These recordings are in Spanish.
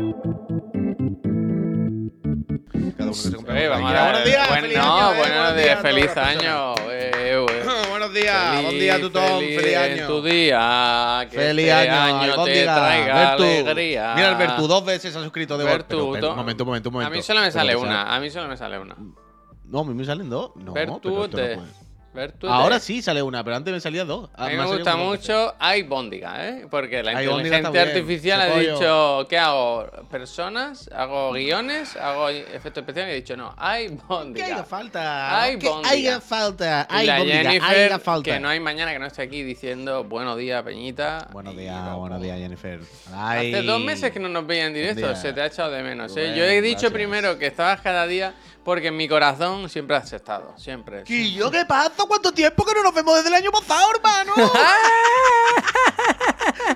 Cada uno se Eh, vamos a Buenos días, feliz año, eh, buenos días, feliz año. eh, eh. Buenos días, buen día, Feliz, Tutón, feliz, en año. tu día. Que Feliz este año, te día. traiga alegría. Mira, Alberto, dos veces se ha suscrito de Pero, Un momento, un momento, un momento. A mí solo me sale una. A mí solo me sale una. No, a mí me salen dos. No, pero esto no puede. Ahora sí sale una, pero antes me salía dos. A mí me gusta mucho iBondiga, ¿eh? Porque la inteligencia artificial ha dicho, ¿qué hago? ¿Personas? ¿Hago guiones? ¿Hago efectos especiales? Y he dicho, no, ¿Qué haga iBondiga. falta? Ay, ¿Qué bóndiga. haga falta? Y Ay, la bóndiga, Jennifer, haga falta. que no hay mañana que no esté aquí diciendo buenos días, Peñita. Buenos días, buenos días, Jennifer. Ay. Hace dos meses que no nos veía en directo, se te ha echado de menos. ¿eh? Yo he dicho gracias. primero que estabas cada día porque en mi corazón siempre has estado, siempre. Quillo, ¿qué pasa? ¿Cuánto tiempo que no nos vemos desde el año pasado, hermano?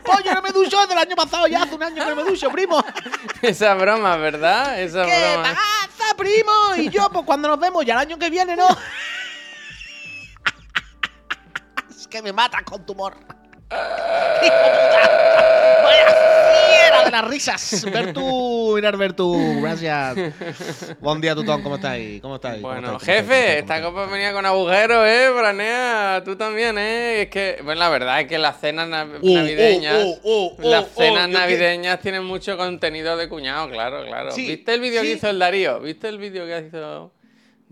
Pues yo no me ducho desde el año pasado, ya hace un año que no me ducho, primo. Esa broma, ¿verdad? Esa ¿Qué broma. pasa, primo? Y yo, pues cuando nos vemos, ya el año que viene, ¿no? es que me matas con tu humor. ¡Vaya de las risas! Bertu, mirar Bertu, gracias. Buen día, Tutón, ¿cómo estáis? ¿Cómo estáis? ¿Cómo Bueno, estáis? ¿Cómo estáis? jefe, ¿Cómo esta copa venía con agujeros, ¿eh? Branea, tú también, ¿eh? Es que, bueno, la verdad es que las cenas nav- Uh, navideñas. uh, uh, uh, las uh, cenas que- navideñas tienen mucho contenido de cuñado, claro, claro. Sí, ¿Viste el vídeo que hizo el Darío? ¿Viste el vídeo que hizo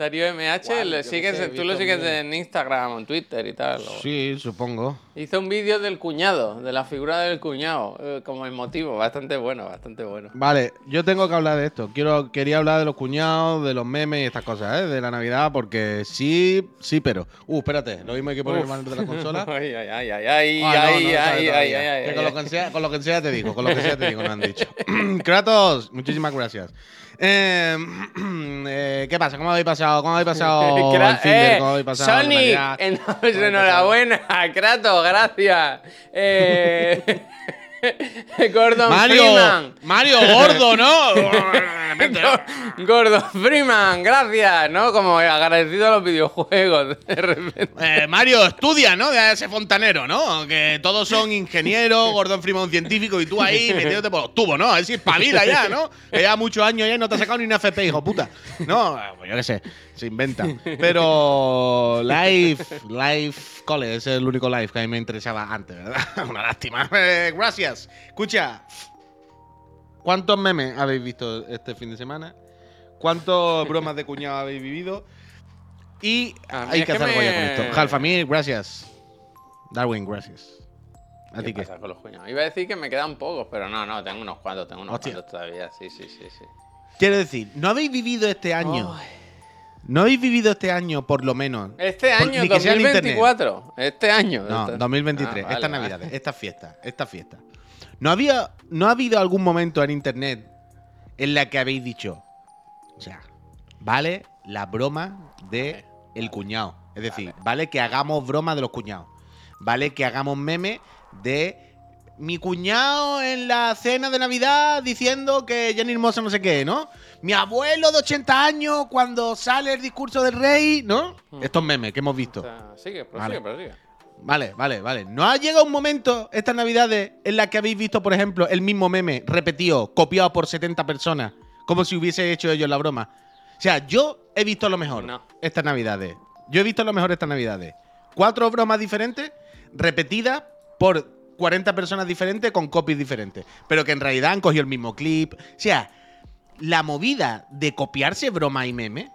Darío MH? ¿Cuál? Le sigues, sé, tú lo sigues en Instagram o en Twitter y tal. o- Sí, supongo. Hizo un vídeo del cuñado, de la figura del cuñado, eh, como emotivo, bastante bueno, bastante bueno. Vale, yo tengo que hablar de esto. Quiero, quería hablar de los cuñados, de los memes y estas cosas, ¿eh? De la Navidad, porque sí, sí, pero. Uh, espérate, lo mismo hay que poner el de la consola. Ay, ay, ay, ay, ay, Ah, no, ay, no ay, ay, ay, ay, con, ay. lo que sea, con lo que sea te digo, con lo que sea te digo, no han dicho. Kratos, muchísimas gracias. Eh, eh, ¿Qué pasa? ¿Cómo habéis pasado? ¿Cómo habéis pasado el Finder? eh, ¿Cómo habéis pasado Sonic, entonces, enhorabuena, Kratos, gracias. Eh, Gordon Mario, Freeman. Mario, gordo, ¿no? Gordon Freeman, gracias, ¿no? Como agradecido a los videojuegos, de repente. Eh, Mario, estudia, ¿no? De ese fontanero, ¿no? Que todos son ingenieros, Gordon Freeman un científico y tú ahí metiéndote por los tubos, ¿no? A ver si espabila ya, ¿no? Que lleva muchos años ya no te has sacado ni una FP, hijo puta. No, eh, pues yo qué sé, se inventa. Pero Life, Life Cole es el único live que a mí me interesaba antes, ¿verdad? Una lástima. Eh, gracias. Escucha, ¿cuántos memes habéis visto este fin de semana? ¿Cuántas bromas de cuñado habéis vivido? Y A mí hay que hacer algo ya con esto. Jalfamir, gracias. Darwin, gracias. ¿A ti ¿Qué qué? pasa con los cuñados? Iba a decir que me quedan pocos, pero no, no, tengo unos cuantos, tengo unos Hostia. cuantos todavía, sí, sí, sí, sí. Quiero decir, ¿no habéis vivido este año? ¿No habéis vivido este año, por lo menos? Este Por- año, ni que sea en internet. 2024, este año. No, Este- 2023, Ah, vale, estas vale. navidades, esta fiesta, esta fiesta. ¿No, había, ¿No ha habido algún momento en internet en la que habéis dicho, o sea, vale la broma de el cuñado? Es decir, vale que hagamos broma de los cuñados. Vale que hagamos meme de mi cuñado en la cena de Navidad diciendo que Jenny Hermosa no sé qué, ¿no? Mi abuelo de 80 años cuando sale el discurso del rey, ¿no? Mm. Estos memes que hemos O visto. sea, sigue, Vale. prosigue. Vale, vale, vale. ¿No ha llegado un momento estas navidades en la que habéis visto, por ejemplo, el mismo meme repetido, copiado por 70 personas, como si hubiese hecho ellos la broma? O sea, yo he visto lo mejor No. estas navidades. Yo he visto lo mejor estas navidades. Cuatro bromas diferentes, repetidas por 40 personas diferentes con copies diferentes. Pero que en realidad han cogido el mismo clip. O sea, la movida de copiarse broma y meme.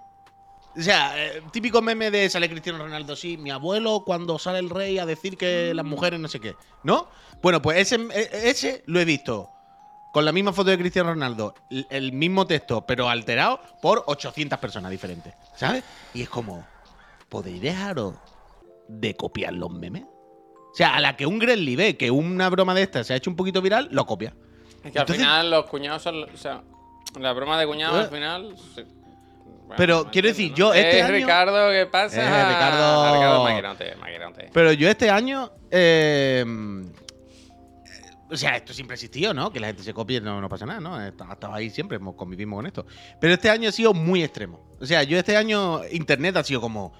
O sea, eh, típico meme de sale Cristiano Ronaldo, sí, mi abuelo cuando sale el rey a decir que las mujeres no sé qué, ¿no? Bueno, pues ese, e- ese lo he visto con la misma foto de Cristiano Ronaldo, el, mismo texto, pero alterado por 800 personas diferentes, ¿sabes? Y es como, ¿podéis dejaros de copiar los memes? O sea, a la que un Gremlin ve que una broma de esta se ha hecho un poquito viral, lo copia. Es que al final los cuñados son. O sea, la broma de cuñados Eh. al final. sí. Bueno, Pero quiero decir, yo ¿no? este Eh, año- Ricardo, ¿qué pasa? Eh, Ricardo- Ah, Ricardo Maqueronte. Pero yo este año. eh, o sea, esto siempre ha existido, ¿no? Que la gente se copie, no, no pasa nada, ¿no? Ha estado ahí siempre, convivimos con esto. Pero este año ha sido muy extremo. O sea, yo este año, Internet ha sido como.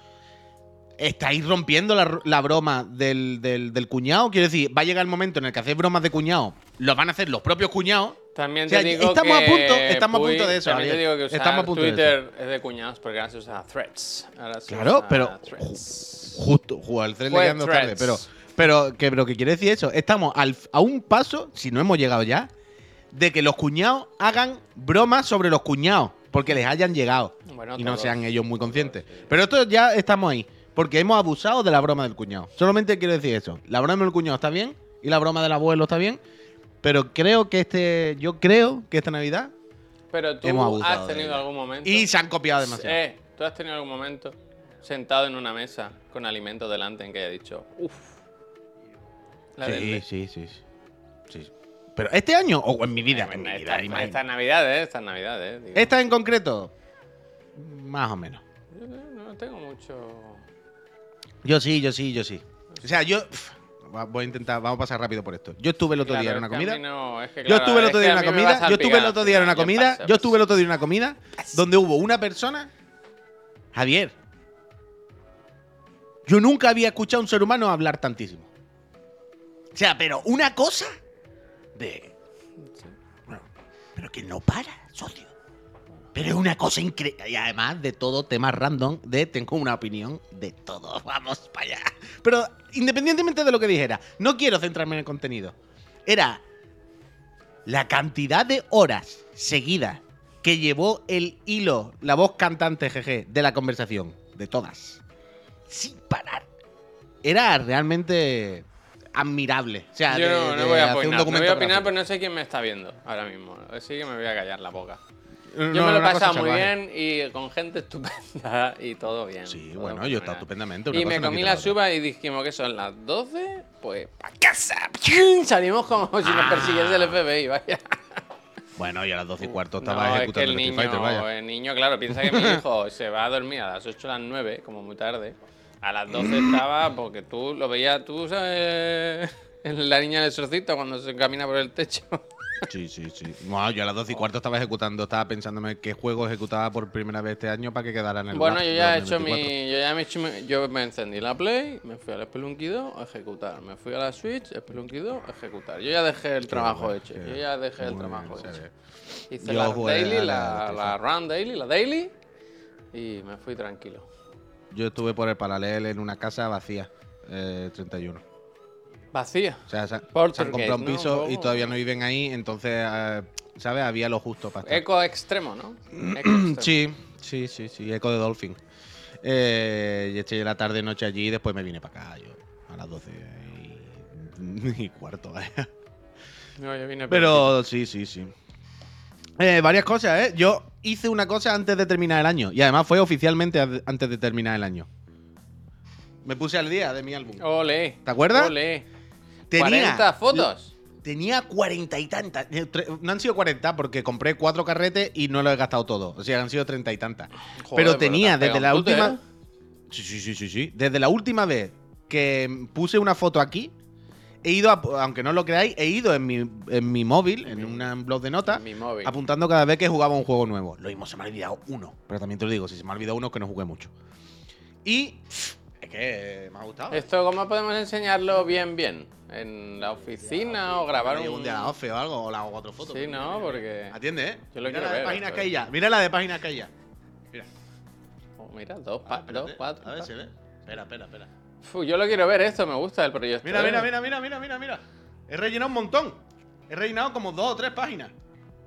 Estáis rompiendo la, la broma del, del- del cuñado. Quiero decir, va a llegar el momento en el que hacéis bromas de cuñado, lo van a hacer los propios cuñados. También O sea, te digo estamos a que, punto- estamos a punto de eso, También te digo que usar Estamos a punto de Twitter es de cuñados porque ahora se usa Threads. Ahora se Claro, usa pero Threads. justo, jugar tren Fue llegando tarde. Threads. Pero, pero que lo que quiere decir eso, estamos al- a un paso, si no hemos llegado ya, de que los cuñados hagan bromas sobre los cuñados, porque les hayan llegado. Bueno, y no sean ellos muy todos, conscientes. sí. Pero esto ya estamos ahí, porque hemos abusado de la broma del cuñado. Solamente quiero decir eso. La broma del cuñado está bien y la broma del abuelo está bien, pero creo que este, yo creo que esta Navidad Pero tú Hemos abusado has tenido algún momento. y se han copiado demasiado. Eh, tú has tenido algún momento sentado en una mesa con alimentos delante en que haya dicho, uff. La sí, dente". sí, sí, sí, sí. Pero este año o en mi vida, Eh, en mi vida, imagínate. esta Navidad, ¿eh? Esta Navidad, ¿eh? Digo, Esta en concreto, más o menos. yo no tengo mucho. Yo sí, yo sí, yo sí. O sea, yo voy a intentar, vamos a pasar rápido por esto. Yo estuve el otro Claro, día en una comida. mí no- es que, Yo estuve el otro día en una comida. Yo estuve el otro día en una comida. Yo estuve el otro día en una comida donde hubo una persona. Javier. Yo nunca había escuchado a un ser humano hablar tantísimo. O sea, pero una cosa de. Bueno, pero que no para, socio. Pero es una cosa increíble. Y además de todo, temas random, de tengo una opinión de todo. Vamos para allá. Pero independientemente de lo que dijera, no quiero centrarme en el contenido. Era la cantidad de horas seguidas que llevó el hilo, la voz cantante GG de la conversación, de todas, sin parar. Era realmente admirable. O sea, Yo de- no, no de voy a opinar. No voy a opinar, pero no sé quién me está viendo ahora mismo. Así que me voy a callar la boca. No, Yo me lo he pasado muy bien y con gente estupenda y todo bien. Sí, todo bueno, yo fenomenal. estupendamente. una Y me comí la otra. suba y dijimos que son las 12, pues pa' casa. Salimos como si nos Ah. persiguiese el FBI, vaya. Bueno, y a las 12 y cuarto No, estaba es que ejecutando el niño, Fighter, vaya. el niño, claro, piensa que mi hijo se va a dormir a las 8 o las 9, como muy tarde. A las 12 estaba, porque tú lo veías, tú sabes, la niña del exorcista cuando se camina por el techo. Sí, sí, sí. No, yo a las 12 y cuarto estaba ejecutando, estaba pensándome qué juego ejecutaba por primera vez este año para que quedara en el Bueno, yo ya he hecho 2024. mi. Yo ya me, he hecho mi- yo me encendí la Play, me fui al Spelunky 2 a ejecutar. Me fui a la Switch, Spelunky 2 a ejecutar. Yo ya dejé el trabajo hecho. Yo ya dejé el trabajo bien, hecho. Hice Yo la daily, la la run daily, la daily. Y me fui tranquilo. Yo estuve por el paralel en una casa vacía, eh, 31. Vacía. O sea, se, se han comprado un piso y todavía no viven ahí, entonces, eh, ¿sabes? Había lo justo para estar. Eco extremo, ¿no? Eco extremo. Sí, sí, sí, sí, eco de Dolphin. Eh, y eché la tarde noche allí y después me vine para acá, yo, a las 12 y, y cuarto, vaya. No, yo vine Pero sí, sí, sí. Eh, varias cosas, ¿eh? Yo hice una cosa antes de terminar el año. Y además fue oficialmente antes de terminar el año. Me puse al día de mi álbum. Ole. ¿Te acuerdas? Ole. Tenía, 40 fotos. Tenía cuarenta y tantas. Eh, No han sido 40 porque compré cuatro carretes y no lo he gastado todo. O sea, han sido treinta y tantas. Joder, pero te tenía desde la última. ¿eh? Sí, sí, sí, sí, sí. Desde la última vez que puse una foto aquí, he ido, a- aunque no lo creáis, he ido en mi, en mi móvil, en un blog de notas, En apuntando cada vez que jugaba un juego nuevo. Lo mismo se me ha olvidado uno. Pero también te lo digo, si se me ha olvidado uno, es que no jugué mucho. Y. Es que me ha gustado. ¿Esto cómo podemos enseñarlo bien, bien? ¿En la oficina o grabar un...? un día a la ofe o algo, o la hago cuatro fotos. Sí, no, porque... Atiende, ¿eh? Yo lo mira quiero la de páginas que hay ya. Mira la de páginas que hay ya. Mira. Oh, mira, dos, Ah, dos, cuatro. A ver, se ve. Espera, espera, espera. Yo lo quiero ver esto, me gusta el proyecto. Mira, mira, mira, mira, mira, mira, mira. He rellenado un montón. He rellenado como dos o tres páginas.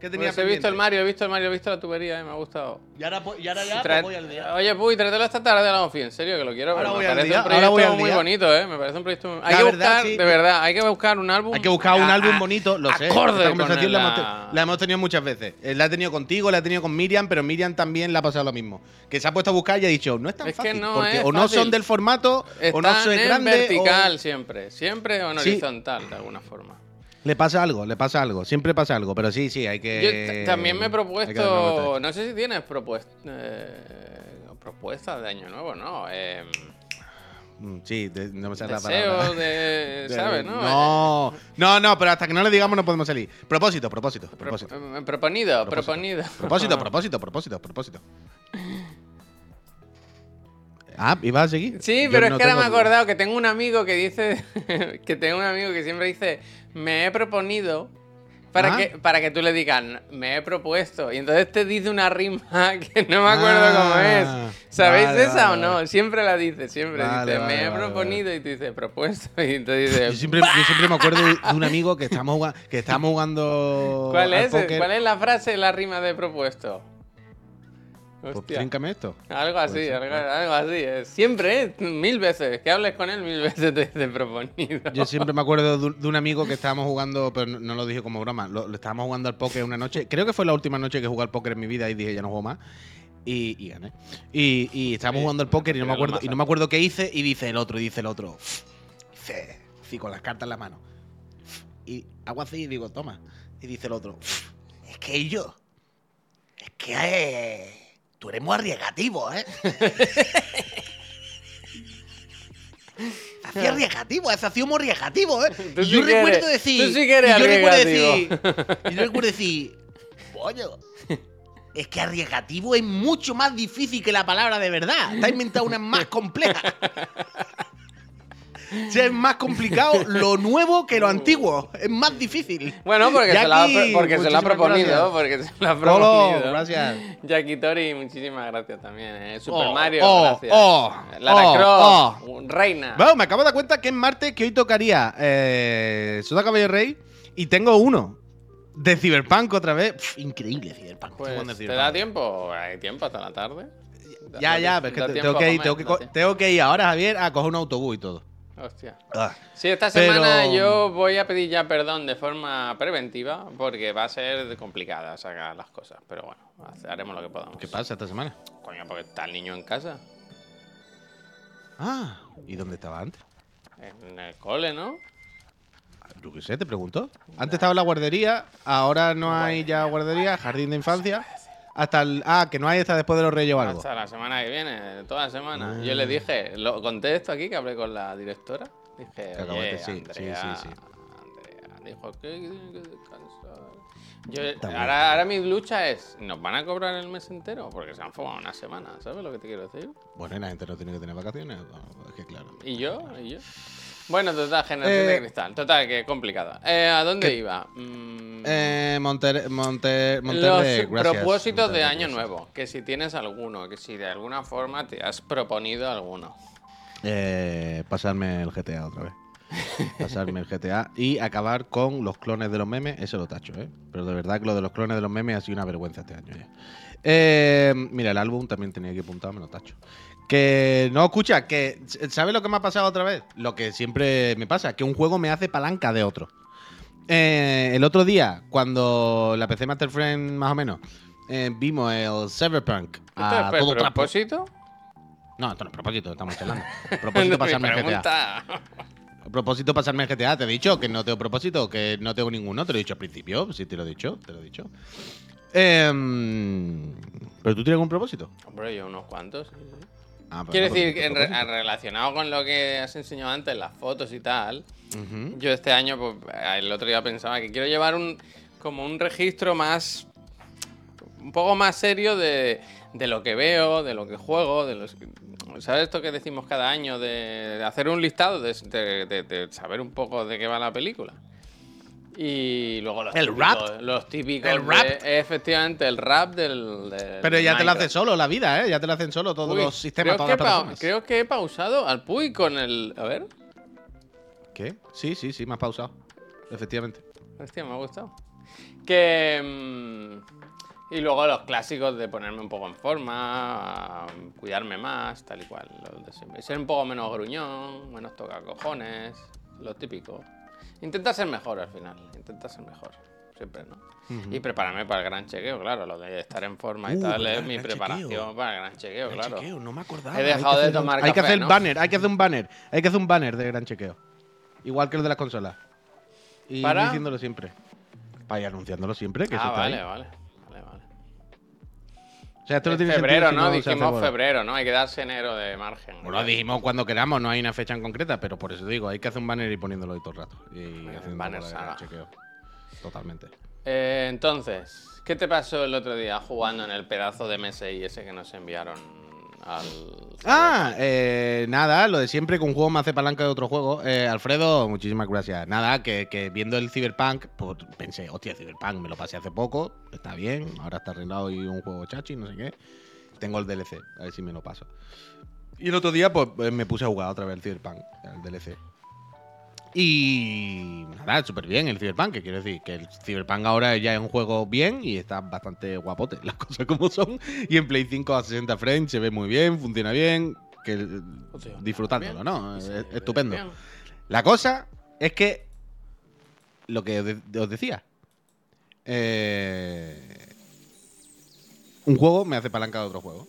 Tenía Pues he visto el. Mario, he visto el Mario, he visto la tubería y me ha gustado. Y ahora, y ahora ya voy al día. Oye, Puy, tráetelo esta tarde a la ofi, en serio, que lo quiero. Ahora Me voy al parece día, un ahora proyecto voy al muy día. bonito, ¿eh? Me parece un proyecto muy... Hay que verdad, buscar, sí. de verdad, hay que buscar un álbum... Hay que buscar un a- álbum bonito, lo sé. Esta con conversación la, la- hemos la hemos tenido muchas veces. Eh, La he tenido contigo, la he tenido con Miriam, pero Miriam también le ha pasado lo mismo. Que se ha puesto a buscar y ha dicho, no es tan Es que fácil. no porque es o no son del formato, o no son en grande. vertical siempre, siempre o en horizontal, de alguna forma. Le pasa algo, le pasa algo. Siempre pasa algo. Pero sí, sí, hay que. Yo también me he propuesto, no sé si tienes propuestas propuestas de año nuevo, ¿no? Eh, Mm, Sí, de- no me sale la palabra. de, De- ¿sabes? No, No, no, no, pero hasta que no le digamos no podemos salir. Propósito, propósito, Pro- propósito. eh, proponido, proponido. Propósito, propósito, propósito, propósito. Ah, ¿ibas a seguir? Sí, Yo pero no es que ahora me he acordado que tengo un amigo que dice, que tengo un amigo que siempre dice, me he proponido Para, Ah. que, para que tú le digas, me he propuesto. Y entonces te dice una rima que no me acuerdo cómo Ah, es. ¿Sabéis vale, esa vale, o no? vale. Siempre la dice, siempre dice, me he proponido y te dice, propuesto. Y Yo dice, siempre, yo siempre me acuerdo de un amigo que estábamos jugando, que estábamos jugando ¿cuál al es? póker. ¿Cuál es la frase, la rima de propuesto? Pues Hostia. tríncame esto. Algo así, algo, algo así. eh. Siempre, ¿eh? Mil veces. Que hables con él, mil veces te dice proponido. Yo siempre me acuerdo de un, amigo que estábamos jugando, pero no, lo dije como broma, lo, lo estábamos jugando al póker una noche. Creo que fue la última noche que jugué al póker en mi vida y dije ya no juego más. Y, y gané. Y, y estábamos Sí, jugando al póker y no, me acuerdo, y no me acuerdo qué hice. Y dice el otro, y dice el otro. Dice, sí, con las cartas en la mano. Y hago así y digo, toma. Y dice el otro, es que yo. Es que eh, tú eres muy arriesgativo, ¿eh? Hacía arriesgativo, hacía muy arriesgativo, ¿eh? Tú y sí yo recuerdo decir. tú sí que eres y yo recuerdo decir. y yo recuerdo decir. Pollo. Es que arriesgativo es mucho más difícil que la palabra de verdad. Te has inventado una más compleja. Sea, es más complicado lo nuevo que lo antiguo. Es más difícil. Bueno, porque, se, la ha, Jackie, porque se lo ha proponido. gracias. Porque se lo ha Colo, proponido. gracias. Jackie Tori, muchísimas gracias también. ¿eh? Super Oh, Mario, oh, gracias. oh, Lara oh, Croft, Reina. Bueno, me acabo de dar cuenta que es martes que hoy tocaría eh, Soda Caballo Rey y tengo uno de Cyberpunk otra vez. Pff, increíble Cyberpunk. Pues, ¿Te Cyberpunk. da tiempo? Hay tiempo hasta la tarde. Ya, ya, pero es que tengo que, ir, tengo, que, tengo que ir ahora, Javier, a coger un autobús y todo. Hostia. Ah. Sí, esta Pero- semana yo voy a pedir ya perdón de forma preventiva porque va a ser complicada sacar las cosas. Pero bueno, haremos lo que podamos. ¿Qué pasa esta semana? Coño, porque está el niño en casa. Ah, ¿y dónde estaba antes? En el cole, ¿no? Yo qué sé, te pregunto. Antes estaba en la guardería, ahora no hay ya guardería, jardín de infancia. Hasta el. Ah, que no hay hasta después de los reyes o algo. Hasta la semana que viene, toda la semana. Ah. Yo le dije, lo conté esto aquí que hablé con la directora. Dije, oye, sí, sí, Andrea, sí, sí. Andrea, dijo que tiene que descansar. Yo, ahora, ahora mi lucha es, ¿nos van a cobrar el mes entero? Porque se han fumado una semana, ¿sabes lo que te quiero decir? Bueno, y la gente no tiene que tener vacaciones. Es que claro. ¿Y yo? ¿Y yo? Bueno, total, generación Eh, de cristal. Total, que complicada. Eh, ¿A dónde iba? Mm, Eh, Monter, Monter, Los gracias. propósitos de año gracias. nuevo. Que si tienes alguno, que si de alguna forma te has proponido alguno. Eh, pasarme el GTA otra vez. Pasarme el GTA y acabar con los clones de los memes. Eso lo tacho, ¿eh? Pero de verdad que lo de los clones de los memes ha sido una vergüenza este año ya. Eh, mira, el álbum también tenía que apuntar, me lo tacho. Que no, escucha, que ¿sabes lo que me ha pasado otra vez? Lo que siempre me pasa, que un juego me hace palanca de otro. Eh, el otro día, cuando la PC Master Friend, más o menos, eh, vimos el Cyberpunk ¿Esto a es todo trapo. propósito? No, esto no es propósito, estamos hablando. Propósito pasarme el GTA. Propósito, pasarme el GTA. Te he dicho que no tengo propósito, que no tengo ninguno. Te lo he dicho al principio. Sí, te lo he dicho, te lo he dicho. Em, ¿Pero tú tienes algún propósito? Hombre, yo unos cuantos. sí, sí. Ah, pues Quiero no, decir, pues, que en re- relacionado con lo que has enseñado antes, las fotos y tal, yo este año, pues, el otro día pensaba que quiero llevar un como un registro más, un poco más serio de, de lo que veo, de lo que juego, de los, ¿sabes esto que decimos cada año de, de hacer un listado, de saber un poco de qué va la película? Y luego los ¿El típicos, rap? los típicos, ¿El rap? de- efectivamente, el rap del, del Pero ya te lo hace solo la vida, ¿eh? Ya te lo hacen solo todos Uy, los sistemas, creo todas las creo que he pausado al Puy con el. A ver. ¿Qué? Sí, sí, sí, me has pausado. Efectivamente. Hostia, me ha gustado. Que. mm, y luego los clásicos de ponerme un poco en forma, cuidarme más, tal y cual. Los de siempre. Ser un poco menos gruñón, menos toca cojones, lo típico. Intenta ser mejor al final, intenta ser mejor. Siempre, ¿no? Y prepararme para el gran chequeo, claro. Lo de estar en forma y Uh, tal es mi preparación chequeo. para el gran chequeo, Gran claro. chequeo, no me acordaba. He Hay que dejado de hacer- tomar Hay que hacer ¿no? banner, hay que hacer un banner. Hay que hacer un banner de gran chequeo. Igual que el de las consolas. Y ¿Para? diciéndolo siempre. Para ir anunciándolo siempre, que eso Ah, está vale, ahí. vale, vale, vale. O sea, esto En tiene febrero, sentido ¿no? Dijimos febrero, ¿no? Hay que darse enero de margen. Bueno, dijimos cuando queramos, no hay una fecha en concreta, pero por eso digo, hay que hacer un banner y poniéndolo ahí todo el rato. Y haciendo banner saga. chequeo. Totalmente. Eh, entonces, ¿qué te pasó el otro día jugando en el pedazo de MSI ese que nos enviaron al Ah, eh, nada, lo de siempre que un juego me hace palanca de otro juego. Eh, Alfredo, muchísimas gracias. Nada, que, que viendo el Cyberpunk, pues pensé, hostia, Cyberpunk me lo pasé hace poco, está bien, ahora está arreglado y un juego chachi, no sé qué. Tengo el DLC, a ver si me lo paso. Y el otro día, pues eh, me puse a jugar otra vez el Cyberpunk, el DLC. Y nada, súper bien el Cyberpunk, que quiero decir que el Cyberpunk ahora ya es un juego bien y está bastante guapote, las cosas como son. Y en Play 5 a 60 frames se ve muy bien, funciona bien, que disfrutándolo. ¿no? Es- estupendo. bien. La cosa es que lo que os de- os decía, eh, un juego me hace palanca de otro juego.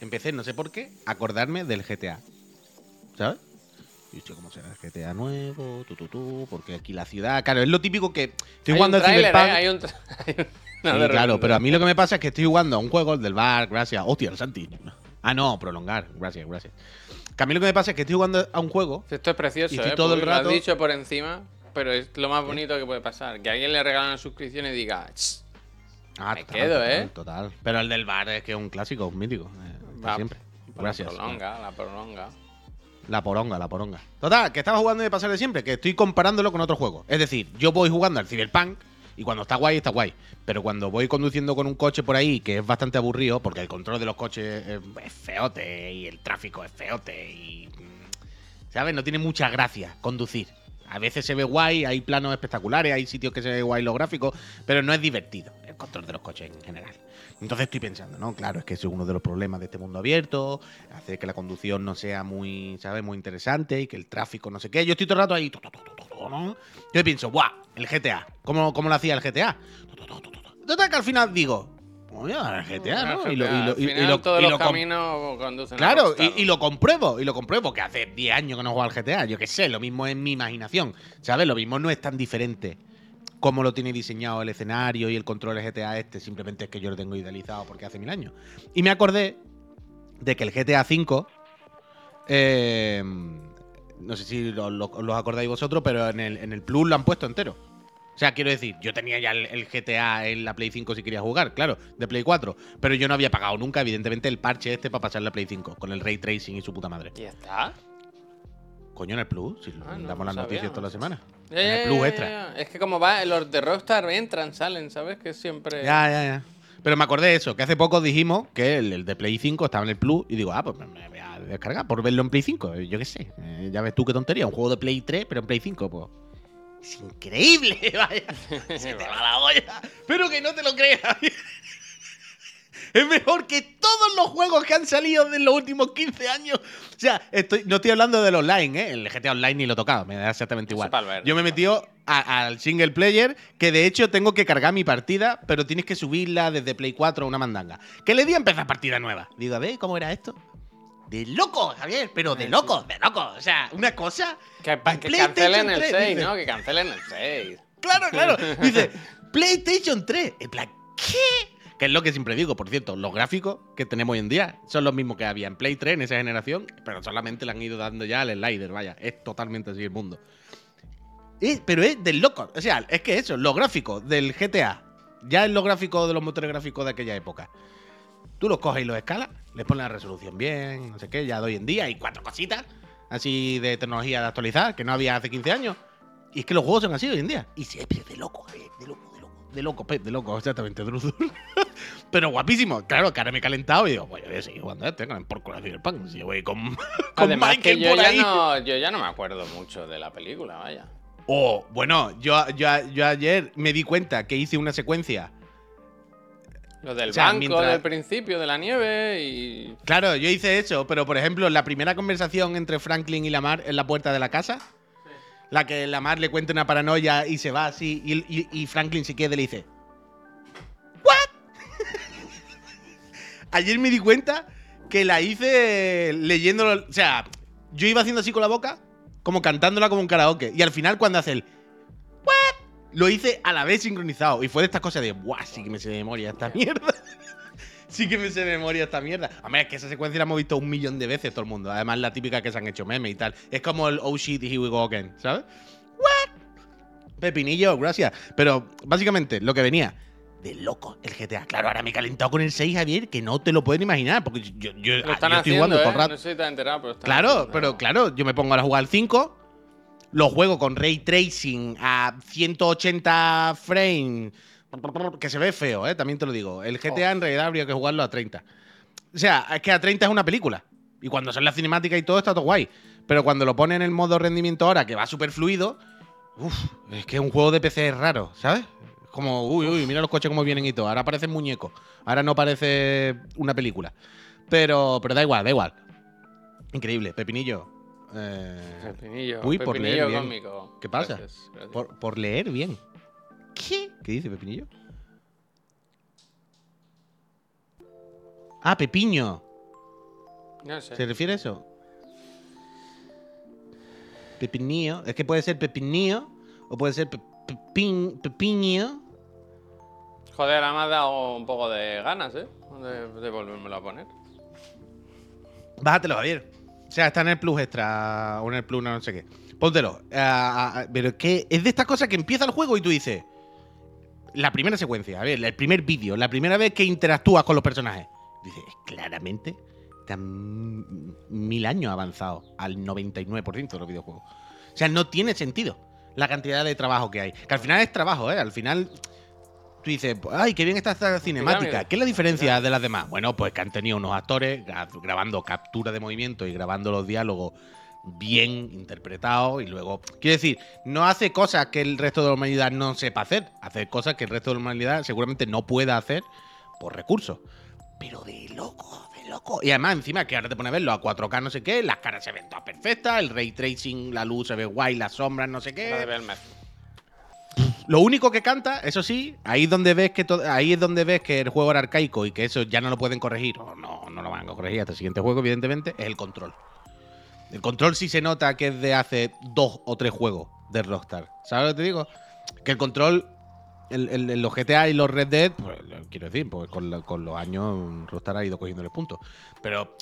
Empecé, no sé por qué, a acordarme del GTA. ¿Sabes? Y hostia, ¿cómo será el GTA nuevo? Tu, tu, tu, porque aquí la ciudad. Claro, es lo típico que estoy Hay un jugando al tráiler, Cyberpunk. ¿eh? Hay un tra- hay un- no, Sí, de claro, pero a mí lo que me pasa es que estoy jugando a un juego, el del bar, gracias. Hostia, el Santi. Ah, no, prolongar, gracias, gracias. Que a mí lo que me pasa es que estoy jugando a un juego. Esto es precioso, Y estoy ¿eh? todo el rato- Lo has dicho por encima, pero es lo más bonito que puede pasar. Que alguien le regala una suscripción y diga... "Ch, Ah, Me quedo, total, ¿eh? Total. Pero el del bar es que es un clásico, un mítico. eh, para Va, siempre. La Gracias. prolonga, la prolonga. La poronga, la poronga. Total, que estaba jugando de pasar de siempre, que estoy comparándolo con otro juego. Es decir, yo voy jugando al Cyberpunk y cuando está guay, está guay. Pero cuando voy conduciendo con un coche por ahí, que es bastante aburrido, porque el control de los coches es, feote y el tráfico es feote y. ¿Sabes? No tiene mucha gracia conducir. A veces se ve guay, hay planos espectaculares, hay sitios que se ve guay los gráficos, pero no es divertido el control de los coches en general. Entonces estoy pensando, ¿no? Claro, es que es uno de los problemas de este mundo abierto, hace que la conducción no sea muy, ¿sabes? Muy interesante y que el tráfico no sé qué. Yo estoy todo el rato ahí. Yo pienso, ¡buah! El GTA. ¿Cómo, cómo lo hacía el GTA? Total que al final digo, GTA, ¿no? Y lo, y lo- Al y- y final lo- todos y los lo com- caminos conducen Claro, y, lo compruebo, y lo compruebo, que hace 10 años que no juego al GTA. Yo qué sé, lo mismo es mi imaginación, ¿sabes? Lo mismo no es tan diferente como lo tiene diseñado el escenario y el control del GTA este, simplemente es que yo lo tengo idealizado porque hace mil años. Y me acordé de que el GTA V, eh, no sé si lo, lo- os acordáis vosotros, pero en el, en el Plus lo han puesto entero. O sea, quiero decir, yo tenía ya el, el GTA en la Play 5 si quería jugar, claro, de Play 4. Pero yo no había pagado nunca, evidentemente, el parche este para pasar la Play 5, con el ray tracing y su puta madre. ¿Y está? Coño, en el Plus, si Ah, no, damos no las sabía, noticias toda la semana. En el Plus extra. Es que como va, los de Rockstar entran, salen, ¿sabes? Que siempre... Ya, ya, ya. Pero me acordé de eso, que hace poco dijimos que el, el de Play 5 estaba en el Plus y digo, ah, pues me, voy a descargar por verlo en Play 5. Eh, Yo qué sé. Eh, ya ves tú qué tontería. Un juego de Play 3, pero en Play 5, pues. Es increíble, vaya. Se te va la olla. Pero que no te lo creas. Es mejor que todos los juegos que han salido en los últimos 15 años. O sea, estoy, no estoy hablando del online, ¿eh? El GTA Online ni lo he tocado, me da exactamente igual. Yo me he metido al single player, que de hecho tengo que cargar mi partida, pero tienes que subirla desde Play 4 a una mandanga. Que le di a empezar partida nueva. Digo, a ver, ¿cómo era esto? De loco, Javier, pero de Sí, loco, de loco. O sea, una cosa. Que, que cancelen el 3, 6, dice. ¿no? Que cancelen el 6. Claro, claro. Dice, PlayStation 3. En plan, ¿qué? Que es lo que siempre digo, por cierto, los gráficos que tenemos hoy en día son los mismos que había en Play 3 en esa generación, pero solamente le han ido dando ya al slider, vaya. Es totalmente así el mundo. Es- pero es del loco. O sea, es que eso, los gráficos del GTA, ya es los gráficos de los motores gráficos de aquella época. Tú los coges y los escalas, les pones la resolución bien, no sé qué, ya de hoy en día, y cuatro cositas así de tecnología de actualizar que no había hace 15 años. Y es que los juegos son así hoy en día. Y siempre de loco, eh, de loco, de loco. De loco, de loco, exactamente, Druzur. Pero guapísimo. Claro, que ahora me he calentado y digo, pues yo voy a seguir jugando a este, con el pan. Si yo voy con, con Además Michael que yo por ya, ahí. no, yo ya no me acuerdo mucho de la película, vaya. Oh, bueno, yo, yo, yo ayer me di cuenta que hice una secuencia. Lo del O sea, banco mientras- del principio de la nieve y... Claro, yo hice eso, pero por ejemplo, la primera conversación entre Franklin y Lamar en la puerta de la casa, la que Lamar le cuenta una paranoia y se va así, y, y- y Franklin se queda y le dice: ¿What? Ayer me di cuenta que la hice leyéndolo. O sea, yo iba haciendo así con la boca, como cantándola como un karaoke, y al final, cuando hace el. Lo hice a la vez sincronizado, y fue de estas cosas de ¡Buah! Sí que me sé de memoria esta mierda. Sí que me sé de memoria esta mierda. Hombre, es que esa secuencia la hemos visto un millón de veces todo el mundo. Además, la típica que se han hecho memes y tal. Es como el oh shit, here we go again, ¿sabes? ¿What? Pepinillo, gracias. Pero básicamente lo que venía de loco el GTA. Claro, ahora me he calentado con el 6, Javier, que no te lo pueden imaginar, porque yo, yo, Lo ah, están yo estoy haciendo, jugando ¿eh? todo el rato. No sé si te has enterado, pero están Claro, haciendo. pero claro, yo me pongo ahora a jugar al 5, lo juego con ray tracing a 180 frames, que se ve feo, ¿eh? también te lo digo. El GTA en realidad habría que jugarlo a 30. O sea, es que a 30 es una película. Y cuando son las cinemáticas y todo está todo guay. Pero cuando lo ponen en el modo rendimiento ahora, que va súper fluido, uf, es que un juego de PC es raro, ¿sabes? Es Como, uy, uy, mira los coches cómo vienen y todo. Ahora parecen muñecos. Ahora no parece una película. Pero, pero da igual, da igual. Increíble, Pepinillo. Eh, Pepinillo, Uy, por pepinillo leer bien. cósmico. ¿Qué pasa? Gracias, gracias. por, por leer bien. ¿Qué? ¿Qué dice Pepinillo? Ah, Pepiño. No sé. ¿Se refiere a eso? Pepinillo. Es que puede ser Pepinillo o puede ser pe- pepin- Pepiño. Joder, ahora me has dado un poco de ganas, ¿eh? De, de volvérmelo a poner. Bájatelo, Javier. O sea, está en el Plus Extra o en el Plus no sé qué. Póntelo. Ah, ah, pero es que es de estas cosas que empieza el juego y tú dices. La primera secuencia, a ver, el primer vídeo, la primera vez que interactúas con los personajes. Dices, claramente están mil años avanzados al 99% de los videojuegos. O sea, no tiene sentido la cantidad de trabajo que hay. Que al final es trabajo, ¿eh? Al final tú dices, ay, qué bien está esta cinemática. Pirámide. ¿Qué es la diferencia de las demás? Bueno, pues que han tenido unos actores gra- grabando captura de movimiento y grabando los diálogos bien interpretados y luego, quiero decir, no hace cosas que el resto de la humanidad no sepa hacer, hace cosas que el resto de la humanidad seguramente no pueda hacer por recursos. Pero de loco, de loco. Y además, encima, que ahora te pone a verlo a 4K, no sé qué, las caras se ven todas perfectas, el ray tracing, la luz se ve guay, las sombras, no sé La de qué. Lo único que canta, eso sí, ahí es donde ves que ahí es donde ves que el juego era arcaico y que eso ya no lo pueden corregir, o no, no lo van a corregir hasta el siguiente juego, evidentemente, es el control. El control sí se nota que es de hace dos o tres juegos de Rockstar. ¿Sabes lo que te digo? Que el control, el, los GTA y los Red Dead, pues, quiero decir, pues con, con los años Rockstar ha ido cogiéndole puntos. Pero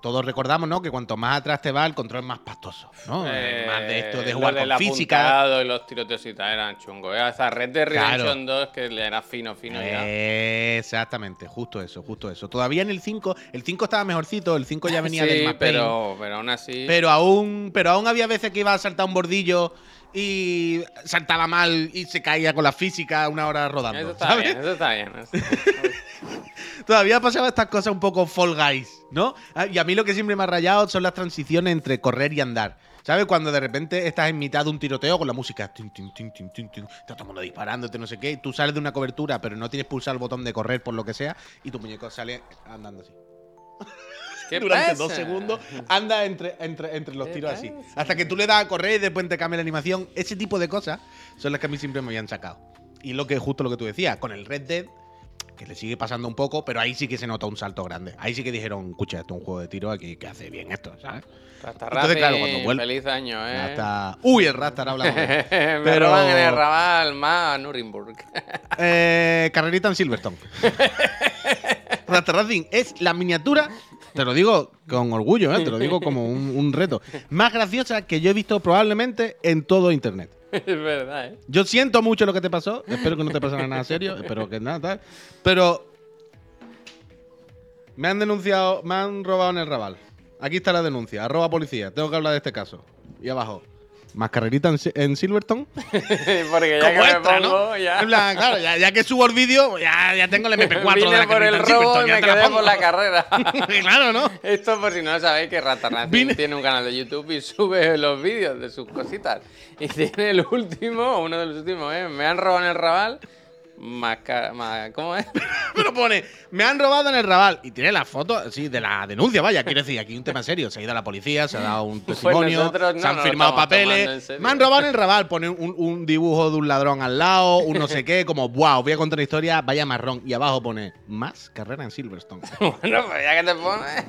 todos recordamos, ¿no? Que cuanto más atrás te va, el control es más pastoso, ¿no? Eh, más de esto de jugar con física. y los tiroteos y tal eran chungos. ¿eh? Esa red de Claro. Redemption 2 que le era fino, fino ya. Exactamente, justo eso, justo eso. Todavía en el 5, el 5 estaba mejorcito, el 5 ya venía sí, del Payne, pero, pero aún así. pero aún, pero aún había veces que iba a saltar un bordillo y saltaba mal y se caía con la física una hora rodando. eso está ¿sabes? bien, eso está bien. eso- Todavía pasaba estas cosas un poco Fall Guys, ¿no? Ah, Y a mí lo que siempre me ha rayado son las transiciones entre correr y andar. ¿Sabes? Cuando de repente estás en mitad de un tiroteo con la música. tin, tin, tin, tin, tin, tin, está todo el mundo disparándote, no sé qué. y tú sales de una cobertura, pero no tienes pulsar el botón de correr por lo que sea. Y tu muñeco sale andando así. ¿Qué Durante pasa? dos segundos anda entre, entre, entre los ¿Qué tiros así. Hasta que tú le das a correr y después te cambia la animación. Ese tipo de cosas son las que a mí siempre me habían sacado. Y lo que justo lo que tú decías, con el Red Dead, que le sigue pasando un poco, pero ahí sí que se nota un salto grande. Ahí sí que dijeron, escucha, esto es un juego de tiro aquí que hace bien esto, ¿sabes? Rasta Entonces, claro, cuando vuelve- Feliz año, ¿eh? Hasta... Uy, el Rastar hablamos. Me Pero- roban en el Raval más a Nuremberg. Eh, carrerita en Silverstone. Rasta Racing es la miniatura, te lo digo con orgullo, ¿eh? te lo digo como un, un reto, más graciosa que yo he visto probablemente en todo Internet. es verdad, ¿eh? Yo siento mucho lo que te pasó, espero que no te pasara nada serio, espero que nada tal, pero me han denunciado, me han robado en el Raval. Aquí está la denuncia, arroba policía, tengo que hablar de este caso. Y abajo, más carrerita en, en Silverstone. Porque ya Como que me pongo, ¿no? ya. En plan, claro, ya, ya que subo el vídeo, ya, ya tengo el MP4 de Vine la por el robo y me quedé por la carrera. claro, ¿no? Esto por si no sabéis que Rata Racing Vine- tiene un canal de YouTube y sube los vídeos de sus cositas. Y tiene el último, uno de los últimos, ¿eh? Me han robado en el Raval. Más, ca- más ¿Cómo es? Pero pone, me han robado en el Raval. Y tiene la foto, sí, de la denuncia, vaya. Quiero decir, aquí un tema serio. Se ha ido a la policía, se ha dado un testimonio, nosotros no se han firmado papeles. Me han robado en el Raval. Pone un, un dibujo de un ladrón al lado, un no sé qué, como, wow, voy a contar la historia, vaya marrón. Y abajo pone, más carrera en Silverstone. bueno, pues ya que te pones.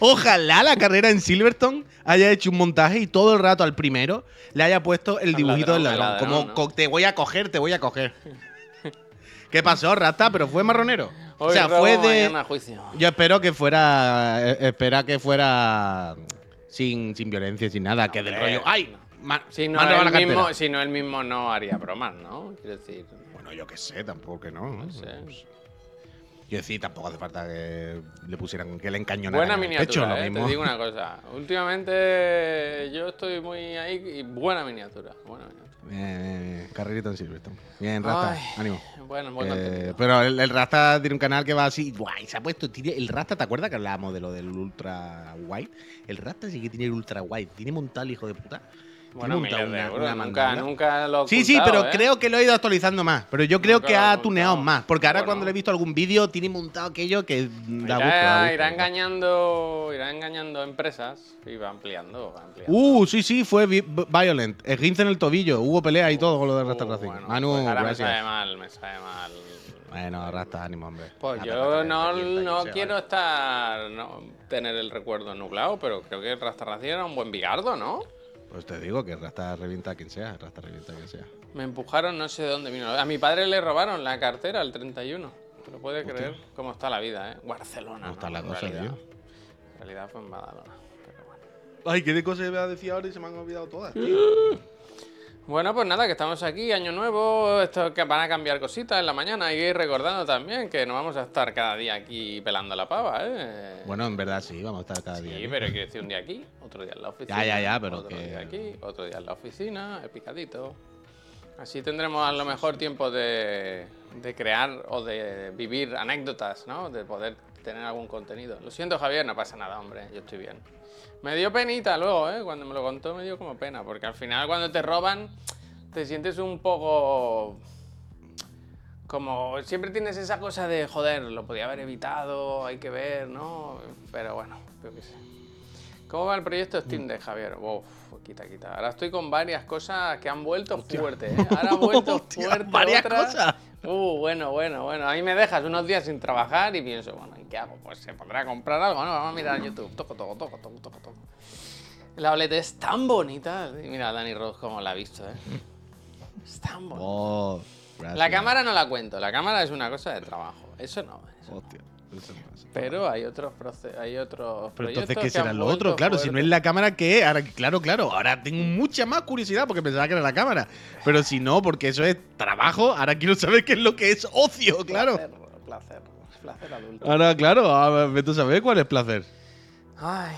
Ojalá la carrera en Silverstone haya hecho un montaje y todo el rato al primero le haya puesto el dibujito del ladrón, como te voy a coger, te voy a coger. ¿Qué pasó, Rata? Pero fue marronero. o sea, fue de. juicio. Yo espero que fuera. eh, Espera que fuera. Sin, sin violencia, sin nada. Que del rollo. ¡Ay! ma- Si no, la cartera. mismo, si no, él mismo no haría bromas, ¿no? Quiero decir. Bueno, yo qué sé, tampoco que no. ¿no? No sé. Pues, Yo decía, tampoco hace falta que le pusieran, que le encañonaran Buena en miniatura, pecho, lo eh, mismo. te digo una cosa. Últimamente yo estoy muy ahí y buena miniatura. Buena miniatura. Bien, bien, bien. Carrerito en Silverstone. Bien, Rasta, Ay, ánimo. Bueno, buen Eh, pero el, el Rasta tiene un canal que va así. Guay, se ha puesto. tiene- el Rasta, ¿te acuerdas que hablábamos de lo del ultra wide? El Rasta sí que tiene el ultra wide. Tiene montado el hijo de puta. Bueno, montado de una- euros. una nunca, nunca lo he Sí, sí, pero ¿eh? creo que lo he ido actualizando más. Pero yo creo Nunca que ha tuneado más. Porque ahora Bueno. cuando le he visto algún vídeo, tiene montado aquello que da Irá, irá engañando, irá engañando empresas y va ampliando, va ampliando. Uh, sí, sí, fue violent. Esguince en el tobillo. Hubo pelea y todo con lo de Rasta Uh, Racing. bueno, Manu, pues ahora gracias. me sabe mal, me sabe mal. Bueno, Rasta, ánimo, hombre. Pues Rasta, yo no, no quiero estar, no, tener el recuerdo nublado, pero creo que Rastarraci era un buen bigardo, ¿no? Pues te digo que Rasta revienta a quien sea. Rasta revienta a quien sea. Me empujaron, no sé de dónde vino. A mi padre le robaron la cartera el 31. ¿Te lo puede creer? ¿Cómo está la vida, eh? Barcelona. ¿Cómo está ¿no? la cosa, realidad. tío? En realidad fue en Badalona. Pero bueno. Ay, qué de cosas iba a decir ahora y se me han olvidado todas, tío. Bueno, pues nada, que estamos aquí, año nuevo, esto que van a cambiar cositas en la mañana y recordando también que no vamos a estar cada día aquí pelando la pava, ¿eh? Bueno, en verdad sí, vamos a estar cada día. Sí, pero quiero decir un día aquí, otro día en la oficina. Ya, ya, ya, pero otro que- día aquí, otro día en la oficina, el picadito. Así tendremos a lo mejor tiempo de, de crear o de vivir anécdotas, ¿no? De poder tener algún contenido. Lo siento, Javier, no pasa nada, hombre, yo estoy bien. Me dio penita luego, ¿eh? Cuando me lo contó me dio como pena, porque al final cuando te roban te sientes un poco... Como siempre tienes esa cosa de, joder, lo podía haber evitado, hay que ver, ¿no? Pero bueno, yo qué sé. ¿Cómo va el proyecto Steam Deck, Javier? Uf, quita, quita. Ahora estoy con varias cosas que han vuelto fuerte, ¿eh? Ahora han vuelto Hostia, fuerte varias otras. cosas. Uh, bueno, bueno, bueno. Ahí me dejas unos días sin trabajar y pienso, bueno, ¿y qué hago? Pues se podrá a comprar algo, ¿no? Vamos a mirar YouTube. Toco, toco, toco, toco, toco, toco. La OLED es tan bonita. Y mira, Dani Rose cómo la ha visto, ¿eh? Es tan bonita. Oh. La cámara no la cuento, la cámara es una cosa de trabajo. Eso no. eso no. Eso pasa. Pero hay otros hay otros Pero entonces, ¿qué será lo otro? Claro, si no es la cámara, ¿qué? Ahora, claro, claro. Ahora tengo mucha más curiosidad porque pensaba que era la cámara. Pero si no, porque eso es trabajo, ahora quiero saber qué es lo que es ocio, claro. Placer, placer, placer adulto. Ahora, claro, a ver, tú sabes cuál es placer. Ay.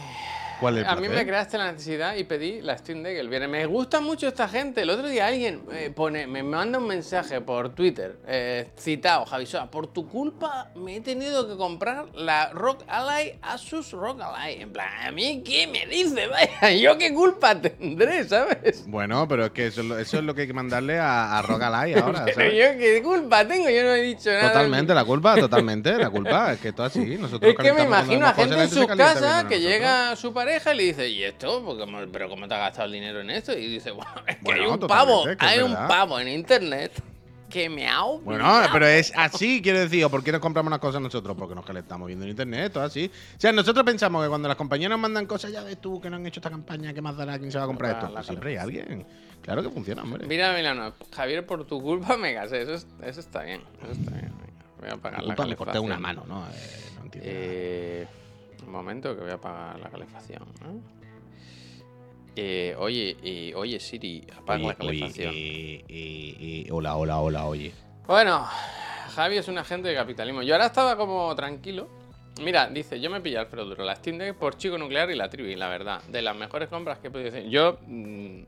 ¿Cuál es A mí me creaste la necesidad y pedí la Steam Deck el viernes. Me gusta mucho esta gente. El otro día alguien eh, pone, me manda un mensaje por Twitter, eh, citado, Javisoa, por tu culpa me he tenido que comprar la Rock Ally Asus Rock Ally. En plan, ¿a mí qué me dice? Vaya, ¿yo qué culpa tendré, sabes? Bueno, pero es que eso, es lo- eso es lo que hay que mandarle a, a Rogalai ahora, Pero ¿sabes? yo qué culpa tengo, yo no he dicho nada. Totalmente, la culpa, totalmente, la culpa. Es que todo así. Nosotros Es que me imagino a gente en sus casas que llega su pareja y le dice, ¿y esto? ¿cómo- ¿Pero cómo te has gastado el dinero en esto? Y dice, bueno, es que Bueno, hay un pavo, es que hay un pavo en internet que me ha Bueno, pero es así, quiero decir, ¿o ¿por qué nos compramos unas cosas nosotros? Porque nos calentamos viendo en internet, todo así. O sea, nosotros pensamos que cuando las compañías nos mandan cosas, ya ves tú que no han hecho esta campaña, ¿qué más dará? ¿Quién se va a comprar esto? Pues siempre hay alguien. Claro que funciona, hombre. Mira, Milano, Javier, por tu culpa me casé. Eso, es- eso está bien, eso está bien. Voy a pagar la Disculpa, me corté una mano, ¿no? Eh, no entiendo. Eh, un momento que voy a apagar la calefacción. ¿eh? Eh, oye, eh, oye Siri, apaga la Oye, oye, calefacción. eh, eh, eh, hola, hola, hola, oye. Bueno, Javi es un agente de capitalismo. Yo ahora estaba como tranquilo. Mira, dice, yo me pillé Alfredo Duro, la Steam Deck por Chico Nuclear y la Trivi, la verdad. De las mejores compras que he podido hacer. Yo mm,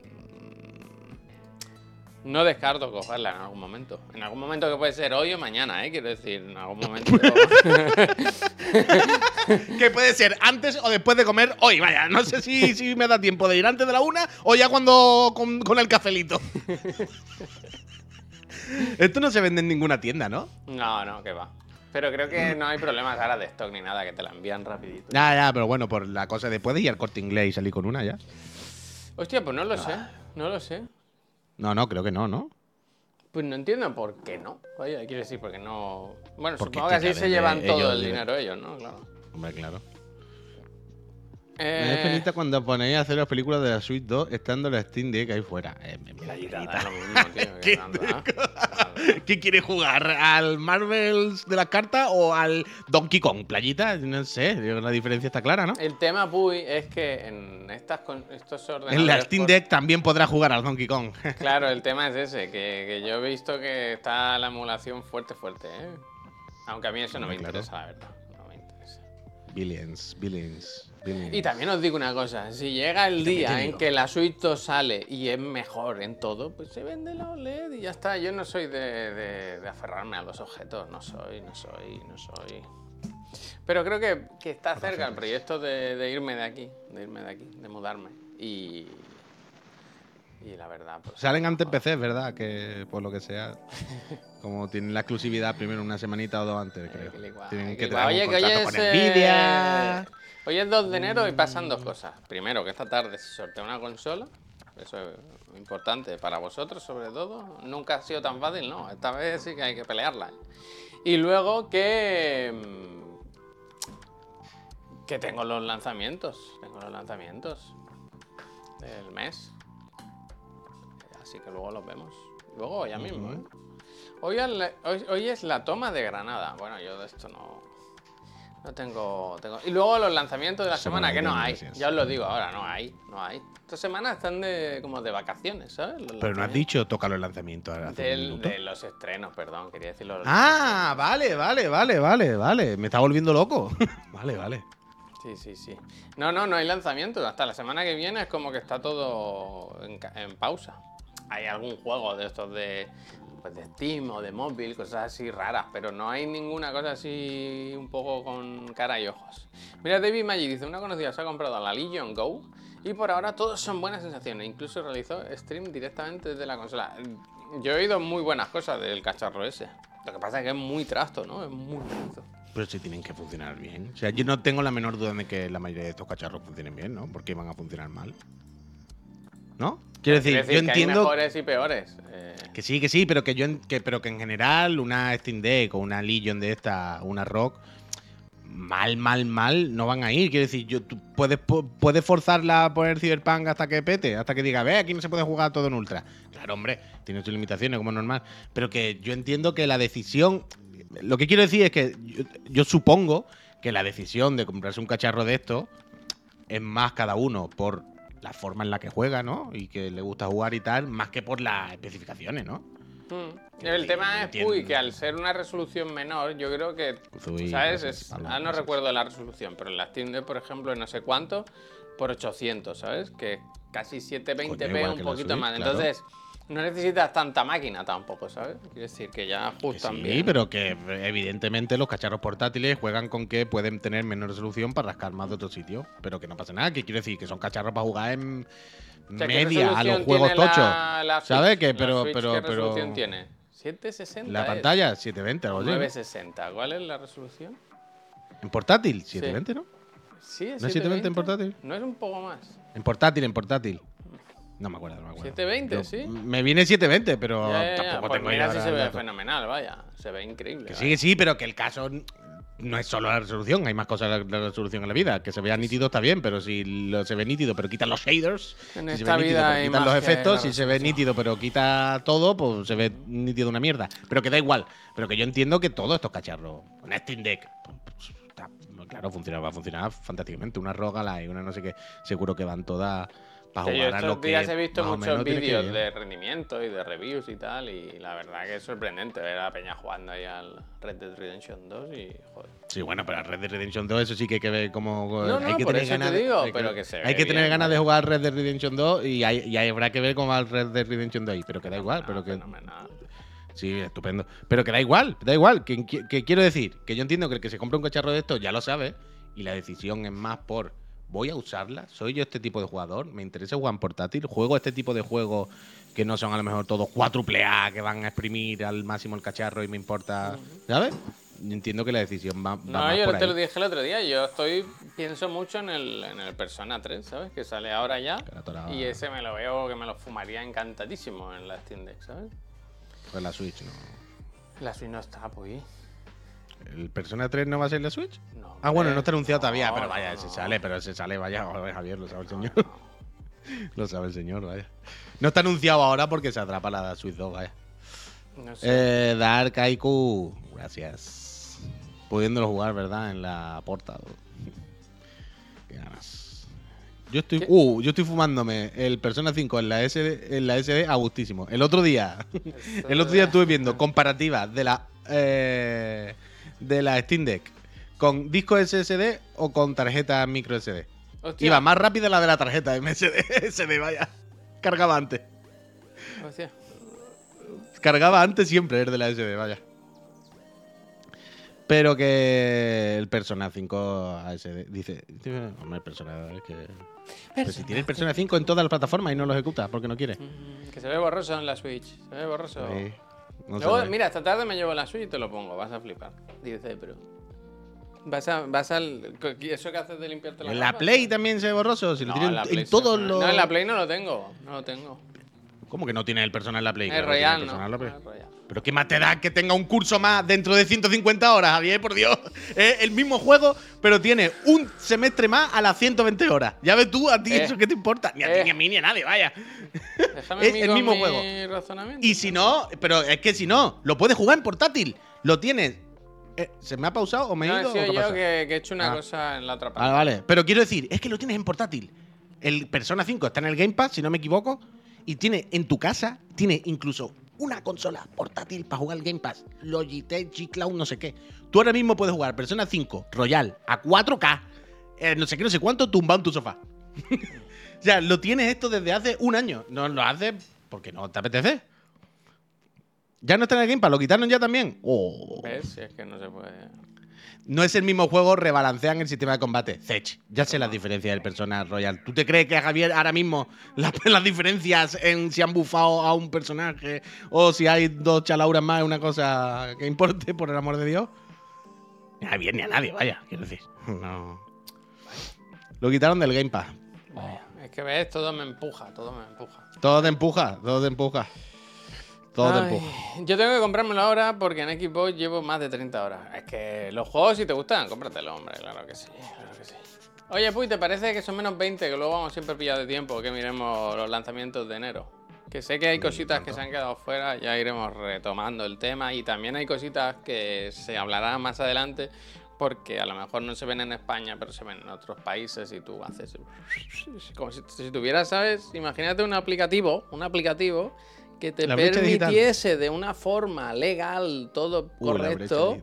no descarto cogerla en algún momento. En algún momento que puede ser hoy o mañana, ¿eh? Quiero decir, en algún momento... Que puede ser antes o después de comer hoy, vaya. No sé si, si me da tiempo de ir antes de la una o ya cuando con, con el cafelito. Esto no se vende en ninguna tienda, ¿no? no, no, que va. Pero creo que no hay problemas ahora de stock ni nada, que te la envían rapidito. Ya, ya, pero bueno, por la cosa de puedes ir al corte inglés y salir con una ya. Hostia, pues no lo sé, no lo sé. No, no, creo que no, ¿no? Pues no entiendo por qué no. Vaya, quiero decir, porque no. Bueno, Porque supongo que así se llevan vender todo ellos el dinero ellos, ¿no? Claro. Hombre, claro. Me Eh, da penita cuando ponéis a hacer las películas de la Suite 2 estando la Steam Deck ahí fuera. Eh, me- me da penita. lo mismo, tío. que. ¿Qué quiere jugar? ¿Al Marvels de las cartas o al Donkey Kong? Playita, no sé, la diferencia está clara, ¿no? El tema, Puy, es que en estas, con- estos ordenadores... En la Steam por- Deck también podrá jugar al Donkey Kong. Claro, el tema es ese, que, que yo he visto que está la emulación fuerte, fuerte, ¿eh? Aunque a mí eso no me Hombre, claro. interesa, la verdad. No me interesa. billions, billions, billions. Y también os digo una cosa, si llega el día en que la Switch 2 sale y es mejor en todo, pues se vende la OLED y ya está. Yo no soy de, de- de aferrarme a los objetos, no soy, no soy, no soy. Pero creo que, que está cerca el proyecto de, de irme de aquí, de irme de aquí, de mudarme. Y, y la verdad, pues... Salen antes PC, ¿verdad? Que por lo que sea, como tienen la exclusividad primero una semanita o dos antes, creo. Tienen que tener un Oye, que contrato con es, eh, Nvidia. Hoy es 2 de enero y pasan dos cosas. Primero, que esta tarde se sortea una consola. Eso es importante para vosotros, sobre todo. Nunca ha sido tan fácil, ¿no? Esta vez sí que hay que pelearla. Y luego que. mm, Que tengo los lanzamientos. Tengo los lanzamientos del mes. Así que luego los vemos. Luego, ya mismo, ¿eh? Hoy, hoy es la toma de Granada. Bueno, yo de esto no. No tengo, tengo. Y luego los lanzamientos de la Semana que no hay. gracias. Ya os lo digo ahora, no hay. No hay. Esta semana están de, como de vacaciones, ¿sabes? Los Pero no has dicho toca los lanzamientos hace Del- de los estrenos, perdón, quería decirlo. Ah, vale, vale, vale, vale, vale. Me está volviendo loco. vale, vale. Sí, sí, sí. No, no, no hay lanzamientos. Hasta la semana que viene es como que está todo en pausa. Hay algún juego de estos de, pues de Steam o de móvil, cosas así raras, pero no hay ninguna cosa así un poco con cara y ojos. Mira, David Maggi dice, una conocida se ha comprado la Legion Go y por ahora todos son buenas sensaciones. Incluso realizó stream directamente desde la consola. Yo he oído muy buenas cosas del cacharro ese. Lo que pasa es que es muy trasto, ¿no? Es muy trasto. Pero sí tienen que funcionar bien. O sea, yo no tengo la menor duda de que la mayoría de estos cacharros funcionen bien, ¿no? Porque van a funcionar mal. ¿No? Quiero decir, yo que hay entiendo mejores y peores. eh, que sí, que sí, pero que yo en- que, pero que en general una Steam Deck o una Legion de esta, una Rock, mal, mal, mal, no van a ir. Quiero decir, yo, tú puedes, pu- puedes forzarla a poner Cyberpunk hasta que pete, hasta que diga, ve, aquí no se puede jugar todo en Ultra. Claro, hombre, tiene sus limitaciones, como es normal. Pero que yo entiendo que la decisión. Lo que quiero decir es que yo, yo supongo que la decisión de comprarse un cacharro de esto es más cada uno por la forma en la que juega, ¿no? Y que le gusta jugar y tal, más que por las especificaciones, ¿no? mm. El sí, tema es, entiendo. uy, que al ser una resolución menor, yo creo que, ¿sabes? Es, ah, no recuerdo la resolución, pero en la Steam Deck, por ejemplo, en no sé cuánto, por 800, ¿sabes? Que casi 720p, Coño, igual un poquito Switch, más. claro. Entonces, no necesitas tanta máquina tampoco, ¿sabes? Quiero decir que ya Que ajustan sí, bien. pero que evidentemente los cacharros portátiles juegan con que pueden tener menos resolución para rascar más de otro sitio. Pero que no pasa nada, que quiero decir que son cacharros para jugar en O sea, ¿qué media a los juegos la- tochos. la ¿Sabes? Que ¿La pero, Switch pero, ¿Qué pero. resolución tiene? 760. La es. pantalla, 720, algo así. 960. ¿Cuál es la resolución? En portátil, 720, ¿no? Sí, es ¿No es 720 en 720. portátil? No es un poco más. En portátil, en portátil. No me acuerdo, no me acuerdo. 720, Yo- sí. Me viene 720, pero Ya, ya, ya. tampoco Pues tengo mira ahora se el ve dato. fenomenal, vaya. Se ve increíble. Que vaya. sí, sí, pero que el caso no es solo la resolución, hay más cosas de la resolución en la vida. Que se vea nítido está bien, pero si lo- se ve nítido pero quitan los shaders, En si se esta ve nítido vida pero hay quitan más los que efectos, si se ve resolución. nítido pero quita todo, pues se ve nítido una mierda. Pero que da igual, pero que yo entiendo que todos estos cacharros, una Steam Deck, pues, está- claro, funciona, va a funcionar fantásticamente. Una Rogala y una no sé qué, seguro que van todas para Que yo jugar a lo estos que días he visto muchos que vídeos de rendimiento y de reviews y tal, y la verdad que es sorprendente ver a la peña jugando ahí al Red Dead Redemption 2 y joder. Sí, bueno, pero Red Dead Redemption 2, eso sí que hay que ver cómo. No, hay no, que por tener eso te ganas de- digo, hay pero que se Hay que tener ganas de jugar Red Dead Redemption 2 y, hay- y habrá que ver cómo va el Red Dead Redemption 2 ahí. Pero que da igual, pero que. Fenomenal. Sí, estupendo. Pero que da igual, da igual. Que, que- que quiero decir, que yo entiendo que el que se compra un cacharro de esto ya lo sabe y la decisión es más por. ¿Voy a usarla? ¿Soy yo este tipo de jugador? ¿Me interesa jugar en portátil? ¿Juego este tipo de juegos que no son a lo mejor todos cuádruple A, que van a exprimir al máximo el cacharro y me importa? ¿Sabes? Entiendo que la decisión va, va No, más yo por te ahí. lo dije el otro día, yo estoy, pienso mucho en el, en el Persona 3, ¿sabes? Que sale ahora ya. Y ese me lo veo que me lo fumaría encantadísimo en la Steam Deck, ¿sabes? Pues la Switch, ¿no? La Switch no está, pues. ¿El Persona 3 no va a ser la Switch? No, Ah, bueno, no está anunciado todavía, pero vaya, no. se sale, pero se sale, vaya, Javier, lo sabe el señor. lo sabe el señor, vaya. No está anunciado ahora porque se atrapa la Switch 2, vaya. No sé. Eh, Dark Aiku, gracias. Pudiéndolo jugar, ¿verdad? En la porta. Qué ganas. Yo estoy, ¿Qué? uh, yo estoy fumándome el Persona 5 en la SD, en la SD a gustísimo. El otro día, el otro día estuve viendo comparativas de la eh, de la Steam Deck con disco SSD o con tarjeta micro SD. Hostia, Iba más rápida la de la tarjeta MSD, SD, vaya. Cargaba antes. hostia. Cargaba antes siempre el de la SD, vaya. Pero que el Persona 5 ASD dice, hombre, el Persona es que pero si tiene el Persona 5 en todas las plataformas y no lo ejecuta porque no quiere. Mm, Que se ve borroso en la Switch. Se ve borroso. Sí, no Luego, mira, esta tarde me llevo la Switch y te lo pongo. Vas a flipar. Dice, pero. Vas, a, vas al. ¿Eso que haces de limpiarte la en la gafas? Play también se ve borroso. Si lo No, en en, todos los. No, en la Play no lo tengo. No lo tengo. ¿Cómo que no tiene el Persona en la Play? Claro el Royal, ¿no? Persona en la Play. Es Royal. Pero qué más te da que tenga un curso más dentro de 150 horas, Javier, por Dios. Es el mismo juego, pero tiene un semestre más a las 120 horas. Ya ves tú, a ti Eh. eso qué te importa. Ni a ti, Eh. ni a mí, ni a nadie, vaya. Déjame Es el mismo mi juego. Y si no, pero es que si no, lo puedes jugar en portátil. Lo tienes. Eh, ¿Se me ha pausado o me he No, ido? he o sido qué yo que, que he hecho una Ah. cosa en la otra parte. Vale, vale. Pero quiero decir, es que lo tienes en portátil. El Persona 5 está en el Game Pass, si no me equivoco, y tiene en tu casa, tiene incluso una consola portátil para jugar Game Pass. Logitech, G-Cloud, no sé qué. Tú ahora mismo puedes jugar Persona 5 Royal a 4K, eh, no sé qué, no sé cuánto, tumbado en tu sofá. o sea, lo tienes esto desde hace un año. No lo haces porque no te apetece. Ya no está en el Game Pass, lo quitaron ya también. Oh. Si es que no se puede. No es el mismo juego, rebalancean el sistema de combate. Zech, ya sé las diferencias del Persona Royal. ¿Tú te crees que a Javier ahora mismo las, las diferencias en si han bufado a un personaje o si hay dos chalauras más es una cosa que importe, por el amor de Dios? Ni a Javier ni a nadie, vaya, quiero decir. No. Lo quitaron del Game Pass. Es que ves, todo me empuja, todo me empuja. Todo te empuja, todo te empuja. Todo te Ay, empuja. Yo tengo que comprármelo ahora porque en Xbox llevo más de 30 horas. Es que los juegos, si te gustan, cómpratelo, hombre. Claro que sí, claro que sí. Oye, Puy, ¿te parece que son menos 20? Que luego vamos siempre pillados de tiempo, que miremos los lanzamientos de enero. Que sé que hay cositas que se han quedado fuera, ya iremos retomando el tema. Y también hay cositas que se hablarán más adelante, porque a lo mejor no se ven en España, pero se ven en otros países y tú haces. Como si, si tuvieras, ¿sabes? Imagínate un aplicativo, un aplicativo que te La permitiese de una forma legal, todo brecha correcto,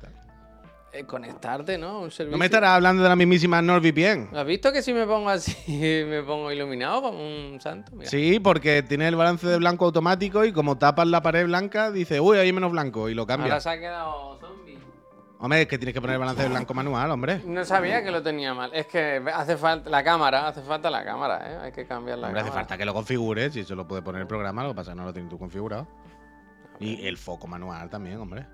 eh, conectarte, ¿no? Un servicio. No me estarás hablando de la mismísima NordVPN. ¿Has visto que si me pongo así, me pongo iluminado como un santo? Mira. Sí, porque tiene el balance de blanco automático y como tapas la pared blanca, dice, uy, hay menos blanco y lo cambia. Ahora se ha quedado zombie. Hombre, es que tienes que poner el balance de blanco manual, hombre. No sabía que lo tenía mal. Es que hace falta la cámara, hace falta la cámara, ¿eh? Hay que cambiar la Hombre, hace cámara. falta que lo configures, si eso lo puede poner el programa, lo que pasa es que no lo tienes tú configurado. Y el foco manual también, hombre.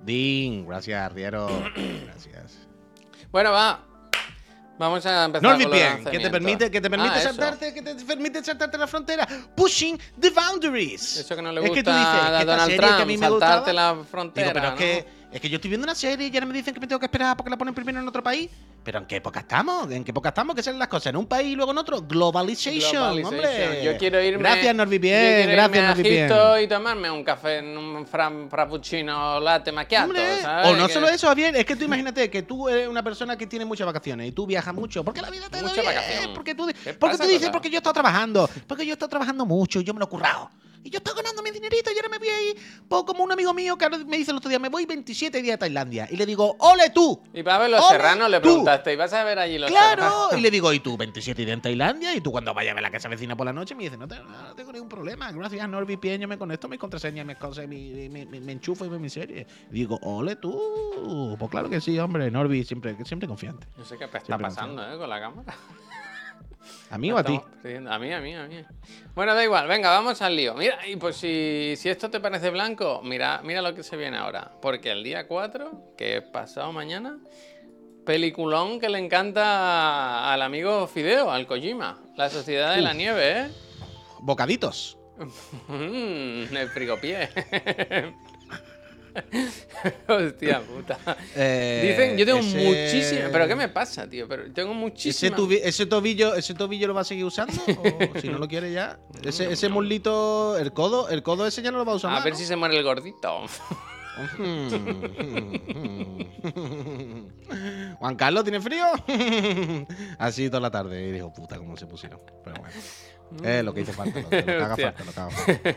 Ding, gracias, Riero. Gracias. Bueno, va. Vamos a empezar NordVPN, que te permite, que te permite Ah, saltarte, que te permite saltarte la frontera. Pushing the boundaries. Eso que no le Es gusta que tú dices, a Donald serie que a Trump, mí me saltarte gustaba- la frontera. Digo, pero es que, es que yo estoy viendo una serie y ahora me dicen que me tengo que esperar porque la ponen primero en otro país. Pero ¿en qué época estamos? ¿En qué época estamos? ¿Qué son las cosas? ¿En un país y luego en otro? Globalization, hombre. Yo quiero irme. Gracias, quiero Gracias, NordVPN. y tomarme un café en un fra- frappuccino latte macchiato. Hombre, ¿sabes? o no solo eso, Javier, es que tú imagínate que tú eres una persona que tiene muchas vacaciones y tú viajas mucho. Porque la vida te da bien. Porque tú, ¿Qué porque tú dices, porque yo he estado trabajando. Porque yo he estado trabajando mucho y yo me lo he currado. Y yo estoy ganando mi dinerito y ahora me voy ahí. Pues como un amigo mío que me dice el otro día, me voy 27 días a Tailandia. Y le digo, ¡ole tú! Y para ver los serranos le preguntaste, ¿y vas a ver allí los serranos? ¡Claro! Y le digo, ¿y tú 27 días en Tailandia? Y tú cuando vayas a ver la casa vecina por la noche me dice, no, te- no tengo ningún problema. Gracias a NordVPN yo me conecto, mi contraseña, mis cosas, mi, mi- mi- me enchufo y veo mi serie. Y digo, ¡ole tú! Pues claro que sí, hombre. Norby siempre, siempre confiante. No sé qué está Siempre pasando, ¿eh? Con la cámara. ¿A mí o a ti? A mí, a mí, a mí. Bueno, da igual, venga, vamos al lío. Mira, y pues si, si esto te parece blanco, mira, mira lo que se viene ahora. Porque el día 4, que es pasado mañana, peliculón que le encanta al amigo Fideo, al Kojima. La Sociedad de la. Nieve, ¿eh? Bocaditos. Mm, el frigopié. Hostia puta. Eh, Dicen, yo tengo ese- muchísimo. ¿Pero qué me pasa, tío? Pero tengo ¿Ese, muchísimo. ese tobillo, ¿Ese tobillo lo va a seguir usando? ¿O si no lo quiere ya? Ese, ese muslito, el codo, el codo ese ya no lo va a usar A más, ver ¿no? si se muere el gordito. Juan Carlos, ¿tiene frío? Así toda la tarde. Y dijo, puta, cómo se pusieron. Pero bueno. Es lo que hizo falta, lo, lo que haga falta, lo que haga falta.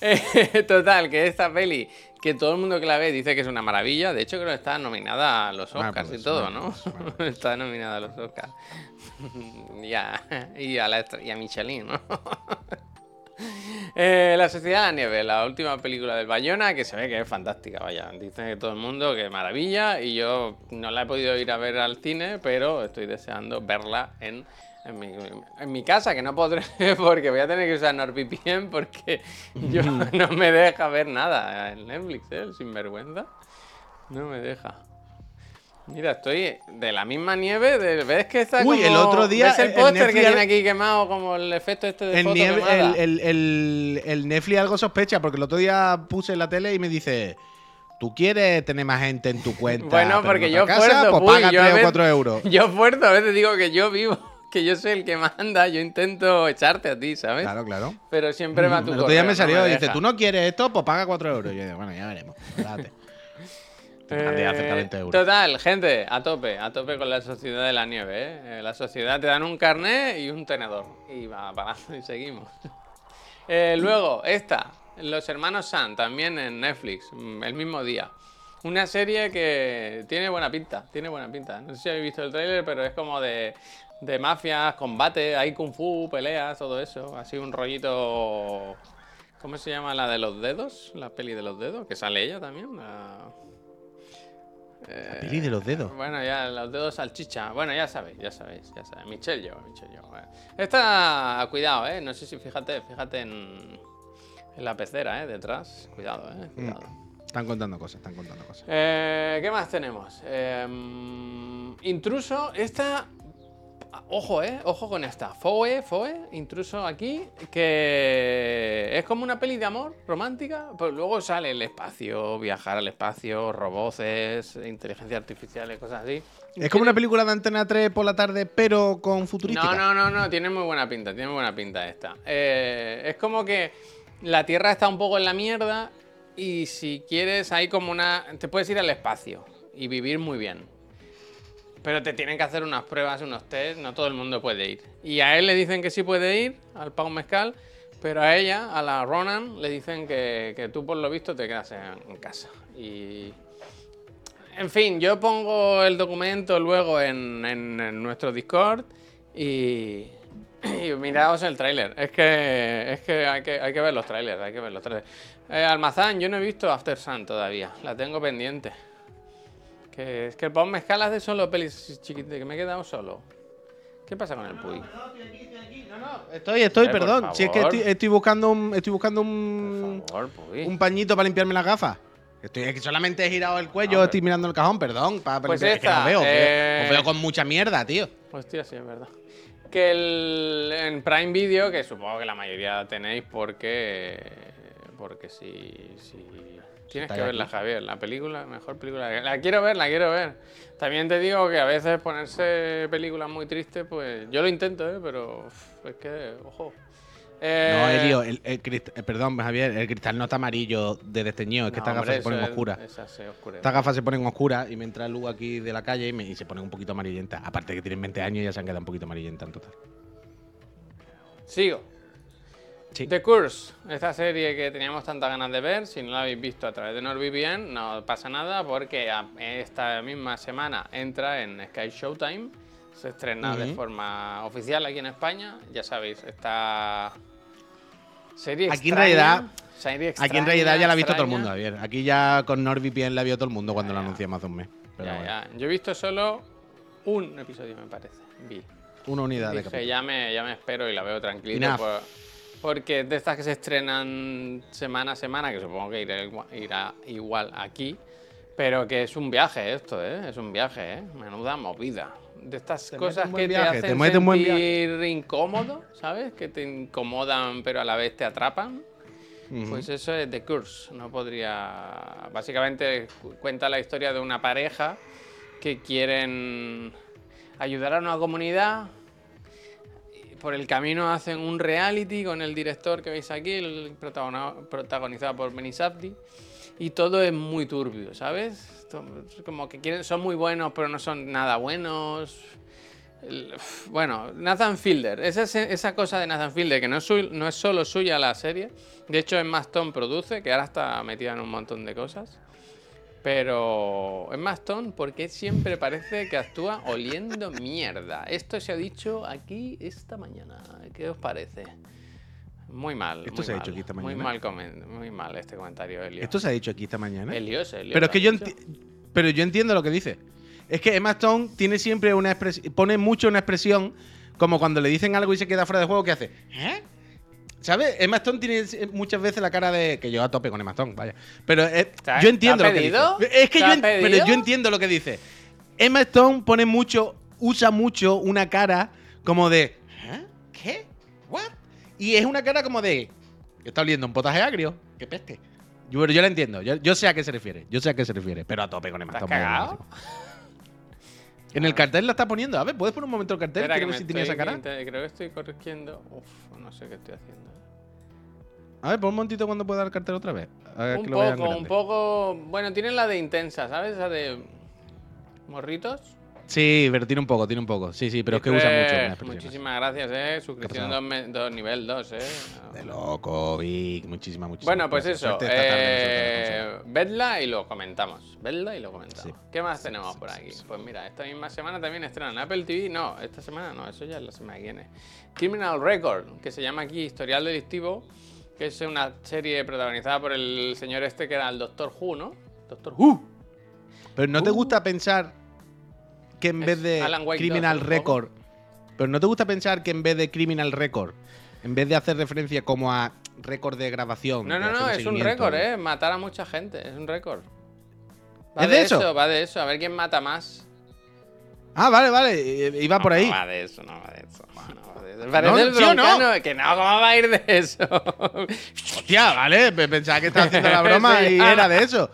Eh, Total, que esta peli, que todo el mundo que la ve dice que es una maravilla. De hecho, creo que está nominada a los Ah, Oscars pues, y todo, ¿no? pues, está nominada a los Oscars. y, a, y, a la y a Michelin, ¿no? Eh, la Sociedad de la Nieve, la última película del Bayona, que se ve que es fantástica, vaya. Dicen que todo el mundo que maravilla y yo no la he podido ir a ver al cine, pero estoy deseando verla en, en, mi, en mi casa, que no podré porque voy a tener que usar NordVPN porque yo no me deja ver nada en Netflix, ¿eh? El sinvergüenza. No me deja. Mira, estoy de la misma nieve. De, ¿Ves que está Uy, como- el otro día, ¿Ves el el póster que tiene aquí quemado como el efecto este de El, foto nieve- el, el- el- el Netflix algo sospecha, porque el otro día puse en la tele y me dice. ¿Tú quieres tener más gente en tu cuenta? Bueno, porque yo casa? fuerzo, Pues paga yo a 3 o veces- 4 euros. Yo fuerzo, a veces digo que yo vivo, que yo soy el que manda, yo intento echarte a ti, ¿sabes? Claro, claro. Pero siempre va tu El otro día me no salió y dice, deja. ¿tú no quieres esto? Pues paga 4 euros. Y yo digo, bueno, ya veremos. Espérate. Te mandé a hacer 40 euros. Eh, Total, gente, a tope, a tope con la sociedad de la nieve, ¿eh? La sociedad te dan un carnet y un tenedor. Y va para y seguimos. Eh, luego, esta, Los Hermanos San, también en Netflix, mm, el mismo día. Una serie que tiene buena pinta, tiene buena pinta. No sé si habéis visto el tráiler, pero es como de, de mafias, combate, hay kung fu, peleas, todo eso. Así un rollito... ¿Cómo se llama la de los dedos? La peli de los dedos, que sale ella también. la- La peli de los dedos. bueno, ya los dedos salchicha. Bueno, ya sabéis, ya sabéis, ya sabéis. Michelle yo, Michelle yo. Bueno. Esta, cuidado, eh. No sé si fíjate, fíjate en, en la pecera, eh, detrás. Cuidado, eh. Cuidado. Están contando cosas, están contando cosas. Eh, ¿Qué más tenemos? Em, intruso, esta. Ojo, eh, ojo con esta. Foe, Foe, intruso aquí, que es como una peli de amor romántica, pero luego sale el espacio, viajar al espacio, roboces, inteligencia artificial y cosas así. Es como una película de Antena 3 por la tarde, pero con futurística. No, no, no, no, tiene muy buena pinta, tiene muy buena pinta esta. Eh, es como que la Tierra está un poco en la mierda y si quieres hay como una... Te puedes ir al espacio y vivir muy bien. Pero te tienen que hacer unas pruebas, unos test, no todo el mundo puede ir. Y a él le dicen que sí puede ir, al Pau Mezcal, pero a ella, a la Ronan, le dicen que, tú por lo visto te quedas en, casa. Y... En fin, yo pongo el documento luego en nuestro Discord y, y miraos el tráiler. Es que, es que, hay que hay que ver los trailers, hay que ver los trailers. Eh, Almazán, yo no he visto After Sun todavía, la tengo pendiente. Que es que el Pau Mezcal hace solo pelis chiquitas, que me he quedado solo. ¿Qué pasa con el Puy? Estoy, estoy, Eh, por perdón. Si es que estoy, estoy buscando un, estoy buscando un, Por favor, Puy. un pañito para limpiarme las gafas. Estoy, es que solamente he girado el cuello, estoy mirando el cajón, perdón. Para, Pues limpiar- es que esta, no veo, eh, os veo con mucha mierda, tío. Hostia, sí, es verdad. Que el, en Prime Video, que supongo que la mayoría tenéis porque. Porque si. si tienes que verla, aquí. Javier. La película, mejor película. La quiero ver, la quiero ver. También te digo que a veces ponerse películas muy tristes, pues. Yo lo intento, ¿eh? Pero. es que. Ojo. No, Eh, Elio, el, el eh, perdón, Javier, el cristal no está amarillo de desteñido, es que no, estas gafas se ponen es- oscuras. Estas gafas se ponen oscuras y me entra luz aquí de la calle y, me- y se ponen un poquito amarillentas. Aparte que tienen 20 años y ya se han quedado un poquito amarillentas en total. Sigo. Sí. The Curse, esta serie que teníamos tantas ganas de ver, si no la habéis visto a través de NordVPN, no pasa nada porque esta misma semana entra en Sky Showtime, se estrena de forma oficial aquí en España, ya sabéis, esta serie Aquí en realidad- serie Aquí en realidad ya la ha visto todo el mundo, Javier. Aquí ya con NordVPN la vio todo el mundo cuando Ya, la anunciamos hace un mes. Pero Ya, bueno, ya. Yo he visto solo un episodio, me parece, vi. una unidad de Dije, capítulo. ya me, ya me espero y la veo tranquilo. Enough. Por- porque de estas que se estrenan semana a semana, que supongo que irá, irá igual aquí, pero que es un viaje esto, ¿eh? Es un viaje, ¿eh? Menuda movida. De estas Te cosas que viaje, te te hacen buen sentir incómodo, ¿sabes? Que te incomodan pero a la vez te atrapan. Pues eso es The Curse. No podría. Básicamente cu- cuenta la historia de una pareja que quieren ayudar a una comunidad. Por el camino hacen un reality con el director que veis aquí, protagonizado por Benny Safdie. Y todo es muy turbio, ¿sabes? Como que quieren, son muy buenos, pero no son nada buenos. Bueno, Nathan Fielder, esa, cosa de Nathan Fielder, que no es, no es solo suya la serie, de hecho Emma Stone produce, que ahora está metida en un montón de cosas, pero Emma Stone, porque siempre parece que actúa oliendo mierda? Esto se ha dicho aquí esta mañana, ¿qué os parece? Muy mal. Esto muy se ha mal, dicho aquí esta Muy mañana. mal, comen- muy mal este comentario, Elio. Esto se ha dicho aquí esta mañana. Helios, Helios, Pero es que yo, pero yo entiendo lo que dice. Es que Emma Stone tiene siempre una expresión, pone mucho una expresión como cuando le dicen algo y se queda fuera de juego, que hace? ¿Eh? ¿Sabes? Emma Stone tiene muchas veces la cara de. Que yo a tope con Emma Stone, vaya. Pero eh, ¿Te ha- yo entiendo lo que dice. Es que ¿Te yo, pero entiendo lo que dice. Emma Stone pone mucho, usa mucho una cara como de. ¿Eh? ¿Qué? ¿What? Y es una cara como de. Está oliendo un potaje agrio. ¡Qué peste! Yo, pero yo la entiendo. Yo, yo sé a qué se refiere. Yo sé a qué se refiere. Pero a tope con Emma ¿Te has Stone. cagado? En el cartel la está poniendo. A ver, ¿puedes poner un momento el cartel? Espera, que me si tiene esa cara. Creo que estoy corrigiendo. Uf, no sé qué estoy haciendo. A ver, pon un momentito cuando pueda dar el cartel otra vez. A ver, Un que lo vean poco, un poco. Bueno, tiene la de intensa, ¿sabes? La de. Morritos. Sí, pero tiene un poco, tiene un poco. Sí, sí, pero es que usa mucho. Muchísimas gracias, eh. Suscripción pasado? dos, me- dos- nivel 2, eh. De loco, Vic. Muchísimas, muchísimas. Bueno, pues gracias. eso. Eh, vedla y lo comentamos. Vedla y lo comentamos. Sí. ¿Qué más Sí, tenemos sí, por aquí? Pues mira, esta misma semana también estrenan Apple TV. No, esta semana no, eso ya es la semana que viene. Criminal Record, que se llama aquí Historial Delictivo, que es una serie protagonizada por el señor este que era el Doctor Who, ¿no? Doctor Who. Pero ¿no te Uh. gusta pensar que en Es vez de Criminal 2, un poco. Record. Pero ¿no te gusta pensar que en vez de Criminal Record, en vez de hacer referencia como a récord de grabación. No, no, no, es un récord, ¿eh? Matar a mucha gente, es un récord. Va ¿Es de eso? Va de eso, a ver quién mata más. Ah, vale, vale. Iba por ahí. No va de eso, no va de eso. No va de eso. Parece No, Que no, ¿cómo va a ir de eso? Hostia, vale. pe- Pensaba que estaba haciendo la broma y era de eso.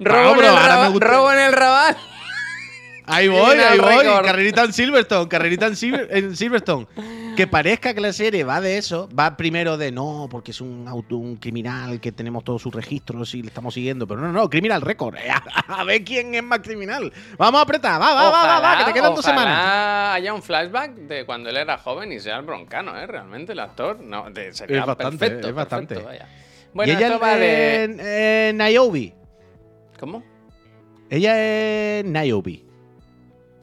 robo, en el gusta- robo en el rabal. Ahí voy, ahí voy. Record. Carrerita en Silverstone, carrerita en, Silver- en Silverstone. Que parezca que la serie va de eso, va primero de no, porque es un auto, un criminal que tenemos todos sus registros y le estamos siguiendo. Pero no, no, Criminal Record. A ver quién es más criminal. Vamos a apretar, va, va, va, va, va, que te quedan dos ojalá semanas. haya un flashback de cuando él era joven y sea el broncano, ¿eh? Realmente el actor. No, de- sería Es bastante, perfecto. es bastante. perfecto, vaya. Bueno, y ella esto va de. Niobe. ¿Cómo? Ella es Niobe.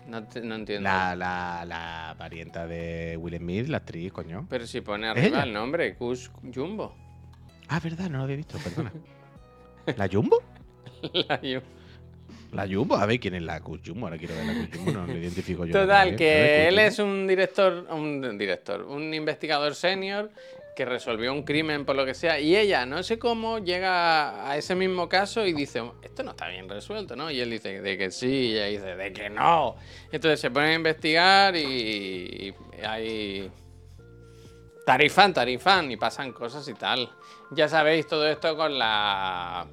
No, te- no entiendo. La, la, la parienta de Will Smith, la actriz, coño. Pero si pone ¿Es arriba ella? el nombre, Kush Jumbo. Ah, verdad, no lo había visto, perdona. ¿La Jumbo? La Yu- La Jumbo, a ver quién es la Cush Jumbo. Ahora quiero ver la Cush Jumbo, no lo identifico yo. Total, ver, que él es un director, un director, un investigador senior que resolvió un crimen por lo que sea y ella, no sé cómo, llega a ese mismo caso y dice, esto no está bien resuelto, ¿no? Y él dice de que sí, y ella dice de que no. Entonces se ponen a investigar y, y hay tarifán, tarifán y pasan cosas y tal. Ya sabéis todo esto con la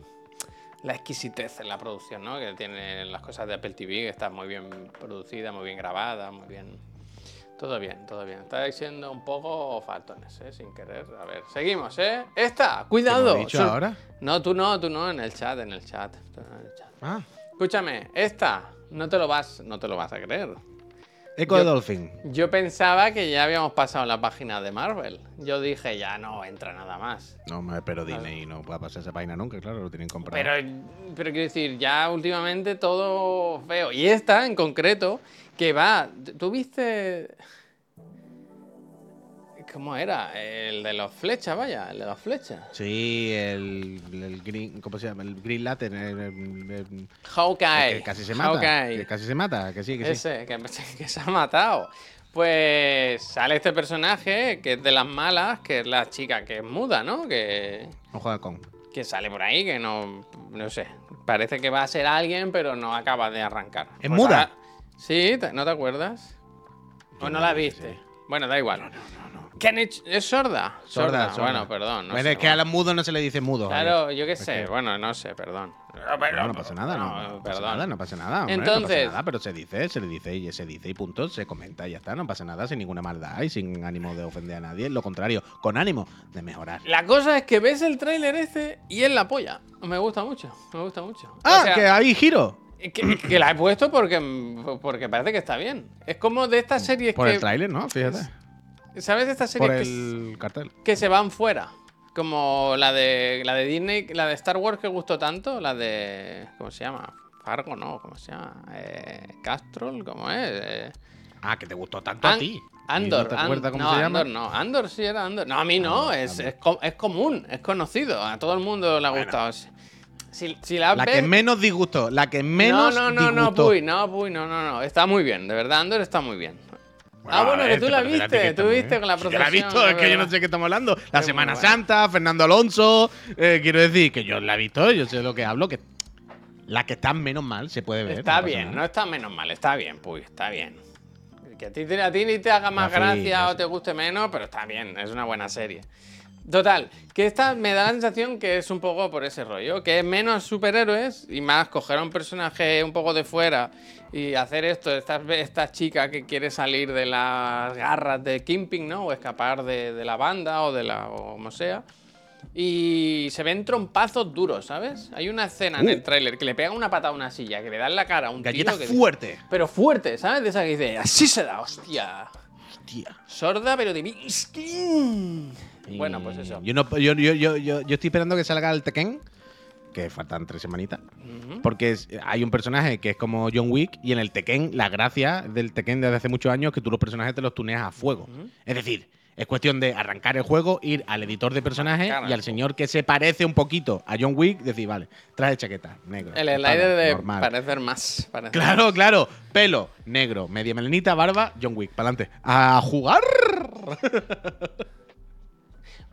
la exquisitez en la producción, ¿no? Que tienen las cosas de Apple TV, que está muy bien producida, muy bien grabada, muy bien. Todo bien, todo bien. Estáis siendo un poco faltones, ¿eh? Sin querer. A ver, seguimos, ¿eh? Esta, ¿Qué cuidado. hemos dicho Sor- ahora? No, tú no, tú no, en el chat, en el chat. en el chat. Ah, Escúchame, esta, no te lo vas, no te lo vas a creer. Echo de Yo- Dolphin. Yo pensaba que ya habíamos pasado la página de Marvel. Yo dije, ya no entra nada más. No, pero Disney no va a pasar esa página nunca, claro, lo tienen comprado. Pero, pero quiero decir, ya últimamente todo feo. Y esta en concreto, que va. ¿Tú viste. ¿Cómo era? El de los flechas, vaya, el de las flechas. Sí, el, el Green. ¿Cómo se llama? El Green Lantern. el- el- el- Hawkeye. que casi se mata. Hawkeye. Que casi se mata, que sí, que sí. Ese, que, que se ha matado. Pues sale este personaje que es de las malas, que es la chica que es muda, ¿no? Que, No juega con. que sale por ahí, que no, no sé, parece que va a ser alguien, pero no acaba de arrancar. ¿Es Pues muda? ahora- Sí, ¿te- ¿no te acuerdas? ¿O no la vi, viste? Bueno, da igual. ¿Qué han hecho? ¿Es sorda? Sorda, sorda. Bueno, perdón. No Bueno, sé, es que a los mudos no se le dice mudo. Claro, yo qué sé. que- Bueno, no sé, perdón. No, no pasa nada, no, No, no pasa nada, no pasa nada. hombre, no Entonces- pasa nada, pero se dice, se le dice y se dice y punto, se comenta y ya está, no pasa nada, sin ninguna maldad y sin ánimo de ofender a nadie, lo contrario, con ánimo de mejorar. La cosa es que ves el tráiler este y es la polla. Me gusta mucho, me gusta mucho. O Ah, sea, que hay giro que, que la he puesto porque, porque parece que está bien. Es como de estas series por que. el tráiler, ¿no? Fíjate. ¿Sabes de estas series Por que, el cartel. que se van fuera? Como la de la de Disney, la de Star Wars que gustó tanto, la de. ¿Cómo se llama? Fargo, ¿no? ¿Cómo se llama? Eh, Castrol, ¿cómo es? Eh, Ah, que te gustó tanto a ti. Andor. ¿Y ¿No cómo no, se llama? Andor no. Andor sí era Andor. No, a mí no. Andor, es, Andor. Es, co- es común, es conocido. A todo el mundo le ha gustado. Si, si la, La que menos disgustó, la que menos no, no, no, no, disgustó. Puy, no, Puy, no, no, no. Está muy bien, de verdad, Andor está muy bien. Bueno, ah, bueno, ver, que tú la viste, tú viste con la Si yo procesión. la he visto, es que yo no sé qué estamos hablando. La muy Semana buena. Santa, Fernando Alonso. eh, quiero decir que yo la he visto, yo sé de lo que hablo, que la que está menos mal se puede ver. Está no bien, no está menos mal, está bien, Puy, está bien. Que a ti, a ti ni te haga más Rafi, gracia no o te guste menos, pero está bien, es una buena serie. Total, que esta me da la sensación que es un poco por ese rollo, que es menos superhéroes y más coger a un personaje un poco de fuera y hacer esto, esta, esta chica que quiere salir de las garras de Kimping, ¿no? O escapar de, de la banda o de la o como sea. Y se ven trompazos duros, ¿sabes? Hay una escena en Uh. el tráiler que le pega una patada a una silla, que le da en la cara a un Galleta que fuerte. pero fuerte, ¿sabes? De esa que dice, así se da, hostia. Hostia. Sorda, pero de Biskin. Bueno, pues eso. Yo, no, yo, yo, yo, yo, yo estoy esperando que salga el Tekken, que faltan tres semanitas. Ujú. Porque es- hay un personaje que es como John Wick y en el Tekken, la gracia del Tekken desde hace muchos años es que tú los personajes te los tuneas a fuego. Es decir, es cuestión de arrancar el juego, ir al editor de personajes Arrancar y al señor que se parece un poquito a John Wick, decir, vale, traje chaqueta, negro. El slider de normal. parecer más. parecer Claro, claro. Pelo, negro, media melenita, barba, John Wick, para adelante. A jugar.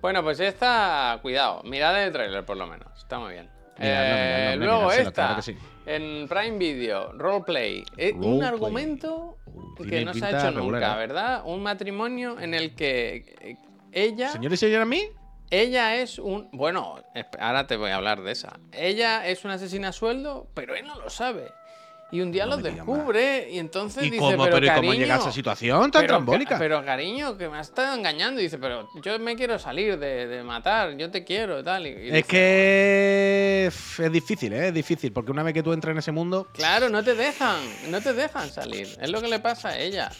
Bueno, pues esta, cuidado, mirad el trailer por lo menos, está muy bien. Miradlo, Eh, miradlo, luego esta, claro que sí. en Prime Video, Roleplay, es un argumento Uh, que no se ha hecho regular, nunca, ¿eh? ¿verdad? Un matrimonio en el que eh, ella... Señor y señora mí, Ella es un. Bueno, ahora te voy a hablar de esa. Ella es una asesina a sueldo, pero él no lo sabe. Y un día No lo me digas descubre y entonces ¿y dice, cómo, pero, pero, ¿y cómo cariño, llega a esa situación tan pero, trambólica? Pero cariño, que me has estado engañando. Y dice, pero yo me quiero salir de, de matar, yo te quiero tal. Y, y es dice, que es difícil, ¿eh? Es difícil, porque una vez que tú entras en ese mundo, Claro, no te dejan, no te dejan salir. Es lo que le pasa a ella.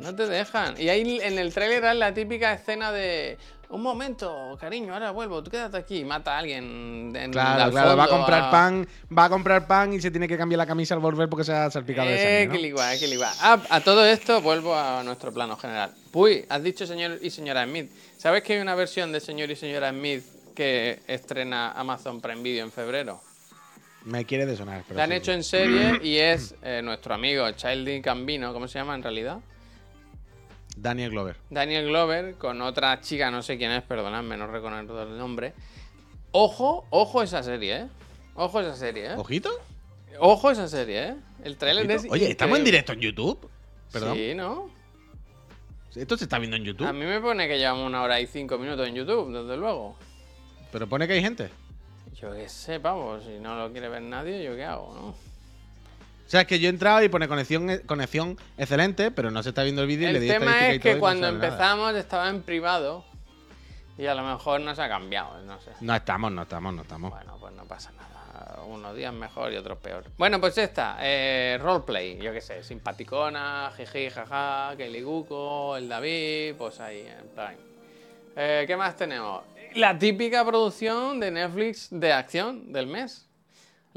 No te dejan. Y ahí en el tráiler hay la típica escena de. Un momento, cariño, ahora vuelvo, tú quédate aquí, mata a alguien. En, claro, claro, va a comprar a- pan, va a comprar pan y se tiene que cambiar la camisa al volver porque se ha salpicado de Eh, sangre, que ¿no? ligua, que ligua. Ah, a todo esto vuelvo a nuestro plano general. Puy, has dicho señor y señora Smith. ¿Sabes que hay una versión de señor y señora Smith que estrena Amazon Prime Video en febrero? Me quiere de sonar, pero La han sí, hecho en serie y es eh, nuestro amigo Childy Gambino, ¿cómo se llama en realidad? Daniel Glover. Daniel Glover con otra chica, no sé quién es, perdonadme, no reconozco el nombre. Ojo, ojo esa serie, ¿eh? Ojo esa serie, ¿eh? ¿Ojito? Ojo esa serie, ¿eh? El trailer ¿Ojito? es Oye, ¿estamos en directo en YouTube? Perdón. Sí, ¿no? Esto se está viendo en YouTube, A mí me pone que llevamos una hora y cinco minutos en YouTube, desde luego. pero pone que hay gente. Yo qué sé, pavo, si no lo quiere ver nadie, ¿yo qué hago, no? O sea, es que yo he entrado y pone conexión, conexión excelente, pero no se está viendo el vídeo y le El di tema estadística y es que cuando nada. empezamos estaba en privado y a lo mejor no se ha cambiado, no sé. No estamos, no estamos, no estamos. Bueno, pues no pasa nada. Unos días mejor y otros peor. Bueno, pues esta, eh, roleplay, yo qué sé, simpaticona, jiji, jaja, Kelly Guco, el David, pues ahí en Prime. Eh, ¿Qué más tenemos? La típica producción de Netflix de acción del mes.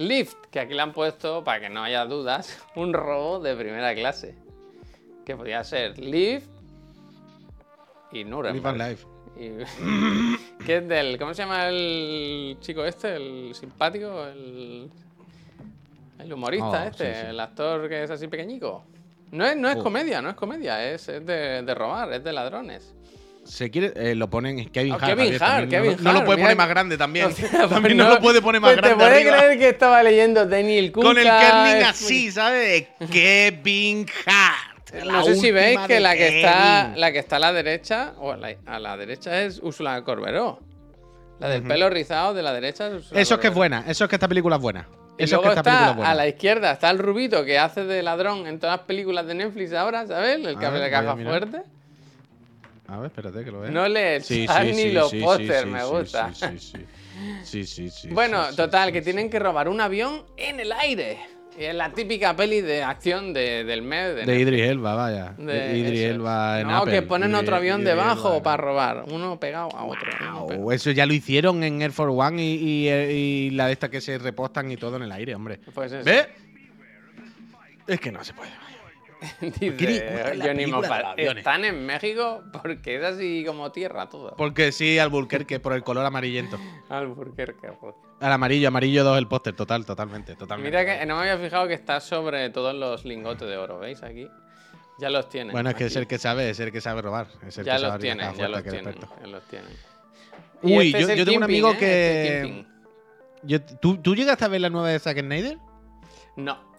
Lift, que aquí le han puesto, para que no haya dudas, un robo de primera clase. Que podía ser Lift y Nuremberg. live. Y- ¿Qué es del. ¿Cómo se llama el chico este? El simpático, el. El humorista Oh, este, sí, sí. el actor que es así pequeñico. No es, no es Oh. comedia, no es comedia, es, es de, de robar, es de ladrones. Se quiere, eh, lo ponen Kevin Oh, Hart. Kevin Hart. Kevin no, no lo Hart, puede poner más grande también. O sea, también pues no, lo puede poner más pues grande. ¿Te puedes arriba. creer que estaba leyendo Daniel Kuka? Con el kerning así, ¿sabes? Kevin Hart. La no sé si veis que la que, está, la que está a la derecha, o a la, a la derecha es Úrsula Corberó. La del pelo rizado de la derecha es Úrsula Eso es que es buena, eso es que esta película es buena. Y Eso es que esta está película es buena. a la izquierda, está el rubito que hace de ladrón en todas las películas de Netflix ahora, ¿sabes? El que abre la caja fuerte. A ver, espérate que lo vea. No le Sí, ni sí, los sí, sí, pósters, sí, me gusta. Sí, sí, sí. Sí, sí, sí, Bueno, total, sí, que sí. tienen que robar un avión en el aire. Y es la típica peli de acción de- del mes. De, De Idris Elba, vaya. de- Idris. Elba en No, Apple. que ponen Idris- otro avión Idris debajo Elba para robar. Uno pegado a otro. pegado. Wow, eso ya lo hicieron en Air Force One y, y- y la de esta que se repostan y todo en el aire, hombre. Pues eso. ¿Ves? Es que no se puede. Dice Johnny Moffat, aviones. Están en México porque es así como tierra todo. Porque sí, Albuquerque, por el color amarillento. Alburquerque, joder. Al amarillo, amarillo 2 el póster, total, totalmente, totalmente. Mira que no me había fijado que está sobre todos los lingotes de oro, ¿veis aquí? Ya los tienen. Bueno, es que es el que sabe, es el que sabe robar. Es el Ya que sabe los la tienen, ya los tienen, ya los tienen. Uy, este yo, tengo un amigo ¿eh? Que. Yo- ¿tú, ¿Tú llegaste a ver la nueva de Zack Snyder? No,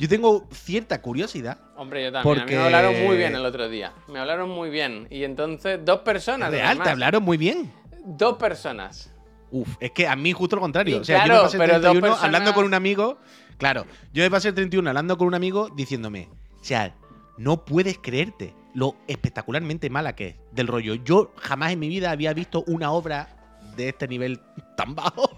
Yo tengo cierta curiosidad. hombre, yo también. A mí Porque- me hablaron muy bien el otro día. Me hablaron muy bien. Y entonces, dos personas. Real, además. te hablaron muy bien. Dos personas. Uf, es que a mí justo lo contrario. Y o sea, yo claro, me pasé el pero dos 31 personas- hablando con un amigo. Claro, yo me pasé el 31 hablando con un amigo diciéndome, o sea, no puedes creerte lo espectacularmente mala que es. Del rollo, yo jamás en mi vida había visto una obra de este nivel tan bajo.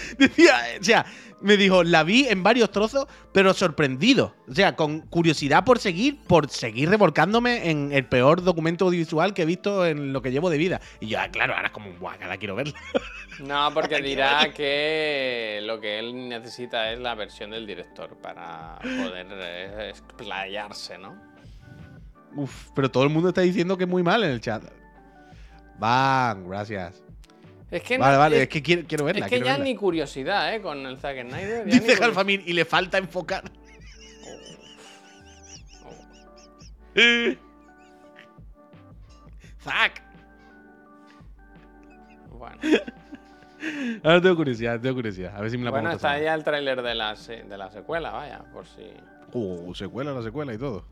Decía, o sea, me dijo, la vi en varios trozos, pero sorprendido. O sea, con curiosidad por seguir, por seguir revolcándome en el peor documento audiovisual que he visto en lo que llevo de vida. Y yo, ah, claro, ahora es como, guau, ahora quiero verla. No, porque dirá que lo que él necesita es la versión del director para poder eh, explayarse, ¿no? Uf, pero todo el mundo está diciendo que es muy mal en el chat. Van, gracias. Es que, Vale, no- vale, es, es que quiero, quiero verla. es que ya verla. ni curiosidad, ¿eh? Con el Zack Snyder. Dice. Jalfamín, y le falta enfocar. Zack. Bueno, Ahora tengo curiosidad, tengo curiosidad. A ver si me la bueno está ya el tráiler de la, de la secuela, vaya, por si... Uh, secuela, la secuela y todo.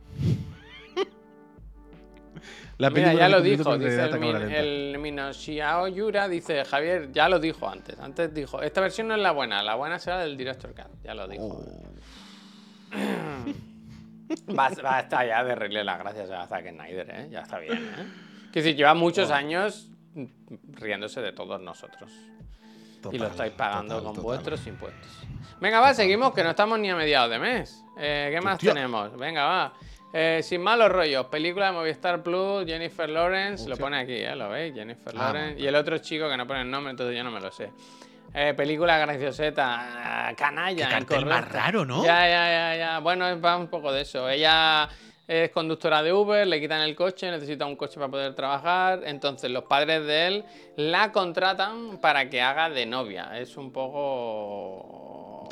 La Mira, película ya lo dijo, dice el, Min- está el Minoshiao Yura, dice Javier, ya lo dijo antes. Antes dijo, esta versión no es la buena, la buena será del Director Cut, ya lo dijo. Oh. Va, va a estar ya de darle las gracias a Zack Snyder, ¿eh? Ya está bien, ¿eh? Que decir, lleva muchos años riéndose de todos nosotros. y lo Total, estáis pagando total, con total. vuestros impuestos. Venga, va, seguimos, que no estamos ni a mediados de mes. Eh, ¿Qué más Hostia. tenemos? Venga, va. Eh, sin malos rollos, película de Movistar Plus, Jennifer Lawrence, lo pone aquí, ¿eh? ¿Lo veis? Jennifer Ah, Lawrence. Y el otro chico que no pone el nombre, entonces yo no me lo sé. Eh, película gracioseta, ah, canalla. Qué cartel más raro, ¿no? Ya, ya, ya, ya. Bueno, va un poco de eso. Ella es conductora de Uber, le quitan el coche, necesita un coche para poder trabajar. Entonces los padres de él la contratan para que haga de novia. Es un poco.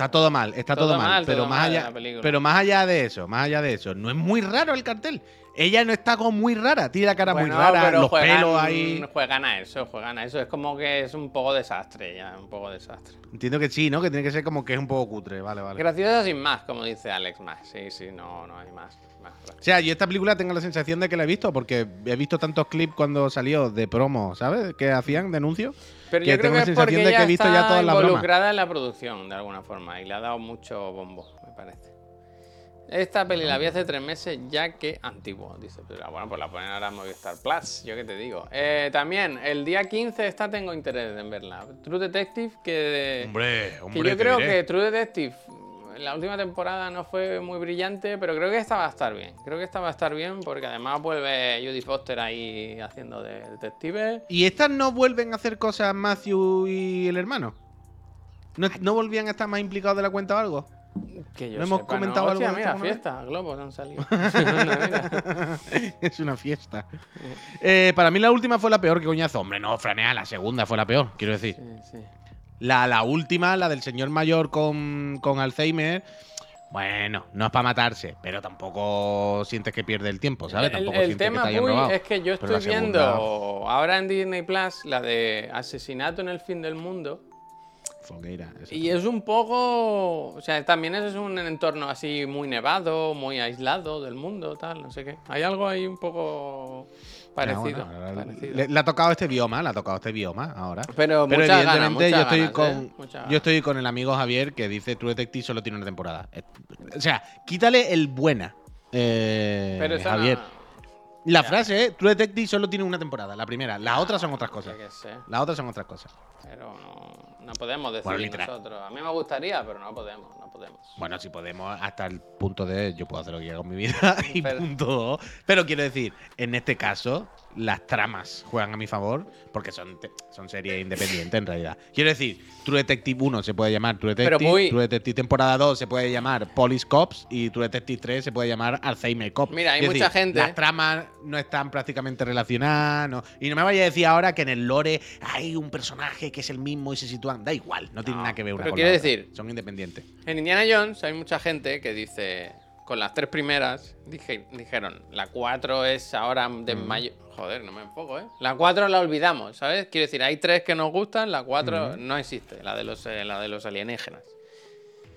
Está todo mal, está todo, Todo mal, mal, pero todo más mal allá, pero más allá de eso, más allá de eso, no es muy raro el cartel. Ella no está como muy rara, tiene la cara Bueno, muy rara, pero los juegan, pelos ahí. Juegan a eso, juegan a eso. Es como que es un poco desastre ya, un poco desastre. Entiendo que sí, ¿no? Que tiene que ser como que es un poco cutre, vale, vale. Graciosa sin más, como dice Alex más. Sí, sí, no, no hay más. O sea, yo esta película tengo la sensación de que la he visto porque he visto tantos clips cuando salió de promo, ¿sabes? Que hacían de anuncios. Pero que yo creo tengo que la es sensación porque de que he visto ya está todas las involucrada en la producción, de alguna forma, y le ha dado mucho bombo, me parece. Esta peli la vi hace tres meses, ya que antiguo, dice. Pero bueno, pues la ponen ahora en Movistar Plus, yo qué te digo. Eh, también, el día 15 esta tengo interés en verla. True Detective, que... Hombre, que hombre, yo te creo diré. que True Detective la última temporada no fue muy brillante, pero creo que esta va a estar bien. Creo que esta va a estar bien porque además vuelve Judy Foster ahí haciendo de detective. ¿Y estas no vuelven a hacer cosas Matthew y el hermano? ¿No, no volvían a estar más implicados de la cuenta o algo? Que yo ¿No hemos sepa, comentado ¿no? algo Hostia, mira, fiesta, globos han salido. Es una fiesta. Eh, para mí la última fue la peor que coñazo. Hombre, no, Franea, la segunda fue la peor, quiero decir. Sí, sí. La, la última, la del señor mayor con, con Alzheimer. Bueno, no es para matarse, pero tampoco sientes que pierde el tiempo, ¿sabes? El, Tampoco el tema que te hayan Puy, robado. es que yo estoy viendo ahora en Disney Plus la de Asesinato en el fin del mundo. Folgueira. ese Y es un poco. O sea, también es un entorno así muy nevado, muy aislado del mundo, tal, no sé qué. Hay algo ahí un poco parecido. Ah, bueno, ahora parecido. Le, le ha tocado este bioma, le ha tocado este bioma ahora. Pero, Pero ganas, evidentemente yo estoy ganas, con yo estoy con el amigo Javier que dice True Detective solo tiene una temporada. Eh, O sea, quítale el buena. eh, Pero esa Javier. no- La ya. frase es True Detective solo tiene una temporada, la primera. Las otras son otras cosas. Las otras son otras cosas. pero no, no podemos decir Bueno, nosotros. A mí me gustaría, pero no podemos, no podemos. Bueno, si podemos hasta el punto de yo puedo hacer lo que quiera con mi vida y Pero- punto. Pero quiero decir, en este caso, las tramas juegan a mi favor porque son, son series independientes en realidad. Quiero decir, True Detective 1 se puede llamar True Detective, muy- True Detective temporada 2 se puede llamar Police Cops y True Detective 3 se puede llamar Alzheimer Cop. Mira, hay Es mucha gente- Las tramas no están prácticamente relacionadas. no- y no me vaya a decir ahora que en el lore hay un personaje que es el mismo y se sitúan. Da igual, no tiene nada que ver una pero con quiero la otra. decir- Son independientes. En Indiana Jones hay mucha gente que dice, con las tres primeras, dije- dijeron, la 4 es ahora de mayo... Joder, no me enfoco, ¿eh? La 4 la olvidamos, ¿sabes? Quiero decir, hay tres que nos gustan, la 4 no existe, la de los, eh, la de los alienígenas.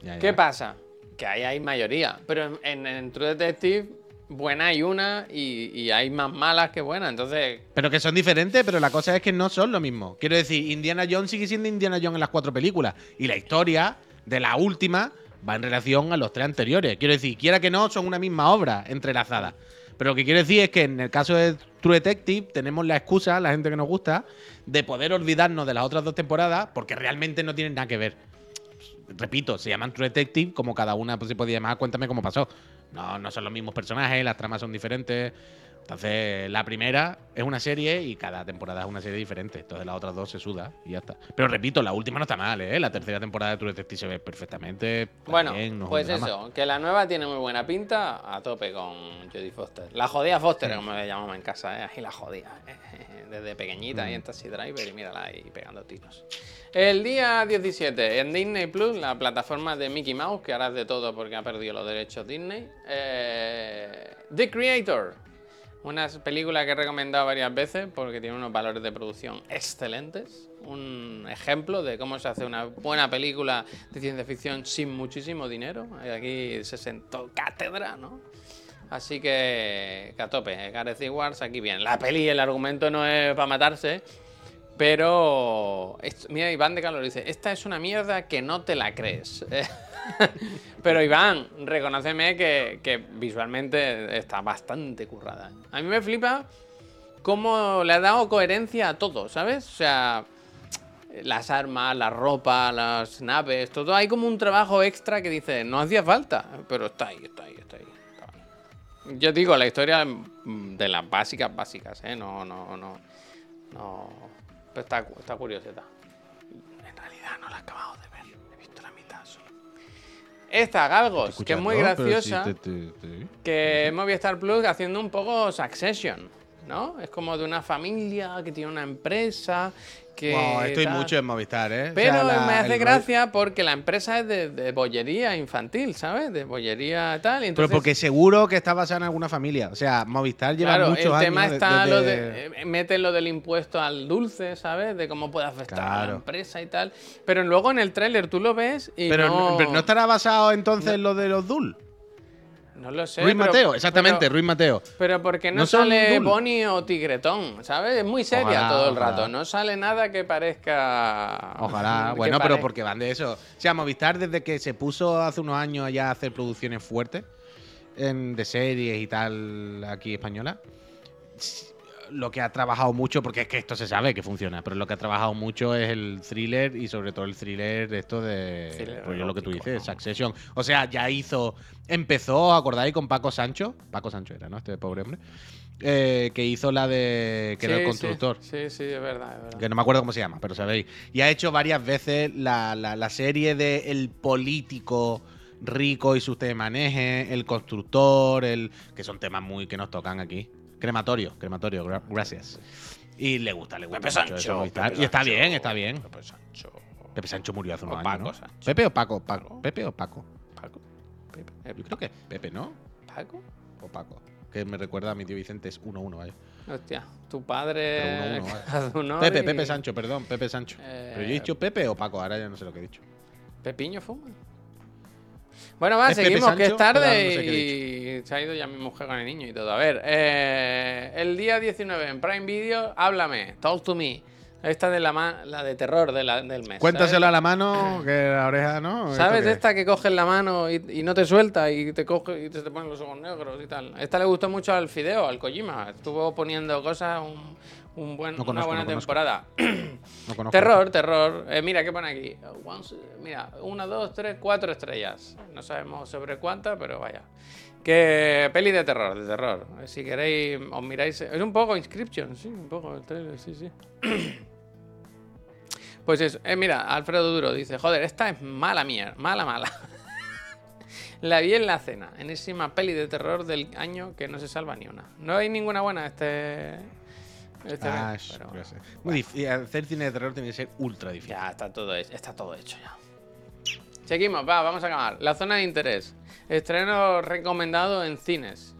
Ya, ¿Qué pasa? Que ahí hay mayoría, pero en, en- en True Detective, buena hay una y, y hay más malas que buenas, entonces... Pero que son diferentes, pero la cosa es que no son lo mismo. Quiero decir, Indiana Jones sigue siendo Indiana Jones en las cuatro películas. Y la historia de la última va en relación a los tres anteriores. Quiero decir, quiera que no, son una misma obra entrelazada. Pero lo que quiero decir es que en el caso de True Detective tenemos la excusa, la gente que nos gusta, de poder olvidarnos de las otras dos temporadas porque realmente no tienen nada que ver. Repito, se llaman True Detective como cada una pues, se podía llamar Cuéntame cómo pasó. No, no son los mismos personajes, las tramas son diferentes. Entonces, la primera es una serie y cada temporada es una serie diferente. Entonces, las otras dos se suda y ya está. Pero repito, la última no está mal, ¿eh? La tercera temporada de True Detective se ve perfectamente. Bueno, bien, no pues drama. eso, que la nueva tiene muy buena pinta, a tope con Jodie Foster. La jodía Foster, como le llamamos en casa, ¿eh? Ahí la jodía, ¿eh? Desde pequeñita Mm. ahí en Taxi Driver y mírala ahí pegando tiros. El día 17, en Disney Plus, la plataforma de Mickey Mouse, que es de todo porque ha perdido los derechos Disney, eh, The Creator. Una película que he recomendado varias veces porque tiene unos valores de producción excelentes. Un ejemplo de cómo se hace una buena película de ciencia ficción sin muchísimo dinero. Aquí se sentó cátedra, ¿no? Así que, que a tope, Gareth Wars aquí bien. La peli, el argumento no es para matarse, pero. mira, Iván de Calor dice: Esta es una mierda que no te la crees. pero Iván, reconóceme que, visualmente está bastante currada. A mí me flipa cómo le ha dado coherencia a todo, ¿sabes? O sea, las armas, la ropa, las naves, todo. Hay como un trabajo extra que dice: No hacía falta, pero está ahí, está ahí, está ahí. está ahí. Yo digo, la historia mm, de las básicas, básicas, ¿eh? No, no, no. No. Pero está, está curioseta. En realidad no la acabado de ver. He visto la mitad solo. Esta, Galgos, que es muy pero sí graciosa. te- te- te- Que es Movistar Plus haciendo un poco Succession, ¿no? Es como de una familia que tiene una empresa que. Wow, estoy tal. mucho en Movistar, ¿eh? O sea, Pero la- me hace el- gracia porque la empresa es de, de bollería infantil, ¿sabes? De bollería tal. Y Pero entonces, porque seguro que está basada en alguna familia. O sea, Movistar lleva Claro, muchos el años. tema de- está lo de. eh, Meten lo del impuesto al dulce, ¿sabes? De cómo puede afectar a la empresa y tal. Pero luego en el tráiler tú lo ves y. Pero no, no, pero no estará basado entonces en lo de los Dul. No lo sé. Ruiz pero- Mateo, exactamente, pero- Ruiz Mateo. Pero porque no, sale. Bonnie o Tigretón, ¿sabes? Es muy seria Ojalá, todo el ojalá. rato. No sale nada que parezca. Ojalá. que Bueno, pero porque van de eso. O sea, Movistar desde que se puso hace unos años ya a hacer producciones fuertes en- de series y tal aquí española, lo que ha trabajado mucho, porque es que esto se sabe que funciona, pero lo que ha trabajado mucho es el thriller y sobre todo el thriller de esto de Thriller pues lo que tú dices, ¿no? Succession. O sea, ya hizo, empezó, ¿acordáis? Con Paco Sancho, Paco Sancho era, ¿no? Este pobre hombre, eh, que hizo la de que era el constructor. Sí, sí, sí, es verdad, es verdad. Que no me acuerdo cómo se llama, pero sabéis. Y ha hecho varias veces la, la- la serie de El político rico y sus temanejes, El constructor, el que son temas muy que nos tocan aquí. Crematorio, crematorio, gra- gracias. Y le gusta, le gusta. Pepe mucho Sancho. Pepe y está Sancho, bien, está bien. Pepe Sancho. Pepe Sancho murió hace unos O años, Paco ¿no? Pepe o Paco, Paco. Paco. Pepe o Paco. ¿Paco? Yo creo que es Pepe, ¿no? ¿Paco? O Paco. Que me recuerda a mi tío Vicente, es 1-1, vaya. Hostia, tu padre. Uno, uno. Cazunori- Pepe, Pepe Sancho, perdón, Pepe Sancho. Eh, Pero yo he dicho Pepe o Paco, ahora ya no sé lo que he dicho. ¿Pepiño fuma? Bueno, va, Es seguimos, que es tarde no sé y se ha ido ya mi mujer con el niño y todo. A ver, eh, el día 19 en Prime Video, háblame, talk to me. Esta de la, ma- la de terror de la- del mes. Cuéntaselo a la mano, que la oreja no. ¿Esto ¿Sabes es? esta que coges la mano y, y no te suelta y te coge y te, te ponen los ojos negros y tal? Esta le gustó mucho al Fideo, al Kojima. Estuvo poniendo cosas un, un buen, No una buena no temporada. No. Terror, terror. Eh, mira, ¿qué pone aquí? Once- mira, una, dos, tres, cuatro estrellas. No sabemos sobre cuántas, pero vaya. Que peli de terror, de terror. Eh, Si queréis, os miráis. Es un poco Inscription, sí, un poco el trailer, sí, sí. Pues eso, eh, mira, Alfredo Duro dice, joder, esta es mala mierda, mala, mala. La vi en la cena, enésima peli de terror del año que no se salva ni una. No hay ninguna buena este... este Ah, pero. Muy. Hacer cine de terror tiene que ser ultra difícil. ya está todo, hecho, está todo hecho ya. Seguimos, va, vamos a acabar. La zona de interés. Estreno recomendado en cines.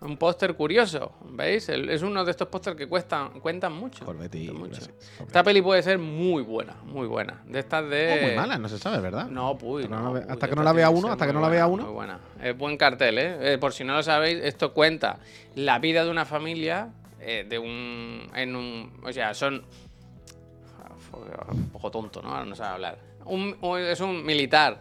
Un póster curioso, ¿veis? Es uno de estos pósters que cuestan, cuentan mucho. Corbetti, mucho. Esta peli puede ser muy buena, muy buena. De estas de... Oh, muy mala, no se sabe, ¿verdad? No, puy, Hasta que no no, la ve- puy, hasta que esta no la vea uno, hasta que no la vea uno. Muy buena. Es buen cartel, ¿eh? Eh, Por si no lo sabéis, esto cuenta la vida de una familia eh, de un, en un... O sea, son... Un poco tonto, ¿no? Ahora no sabe hablar. Un- es un militar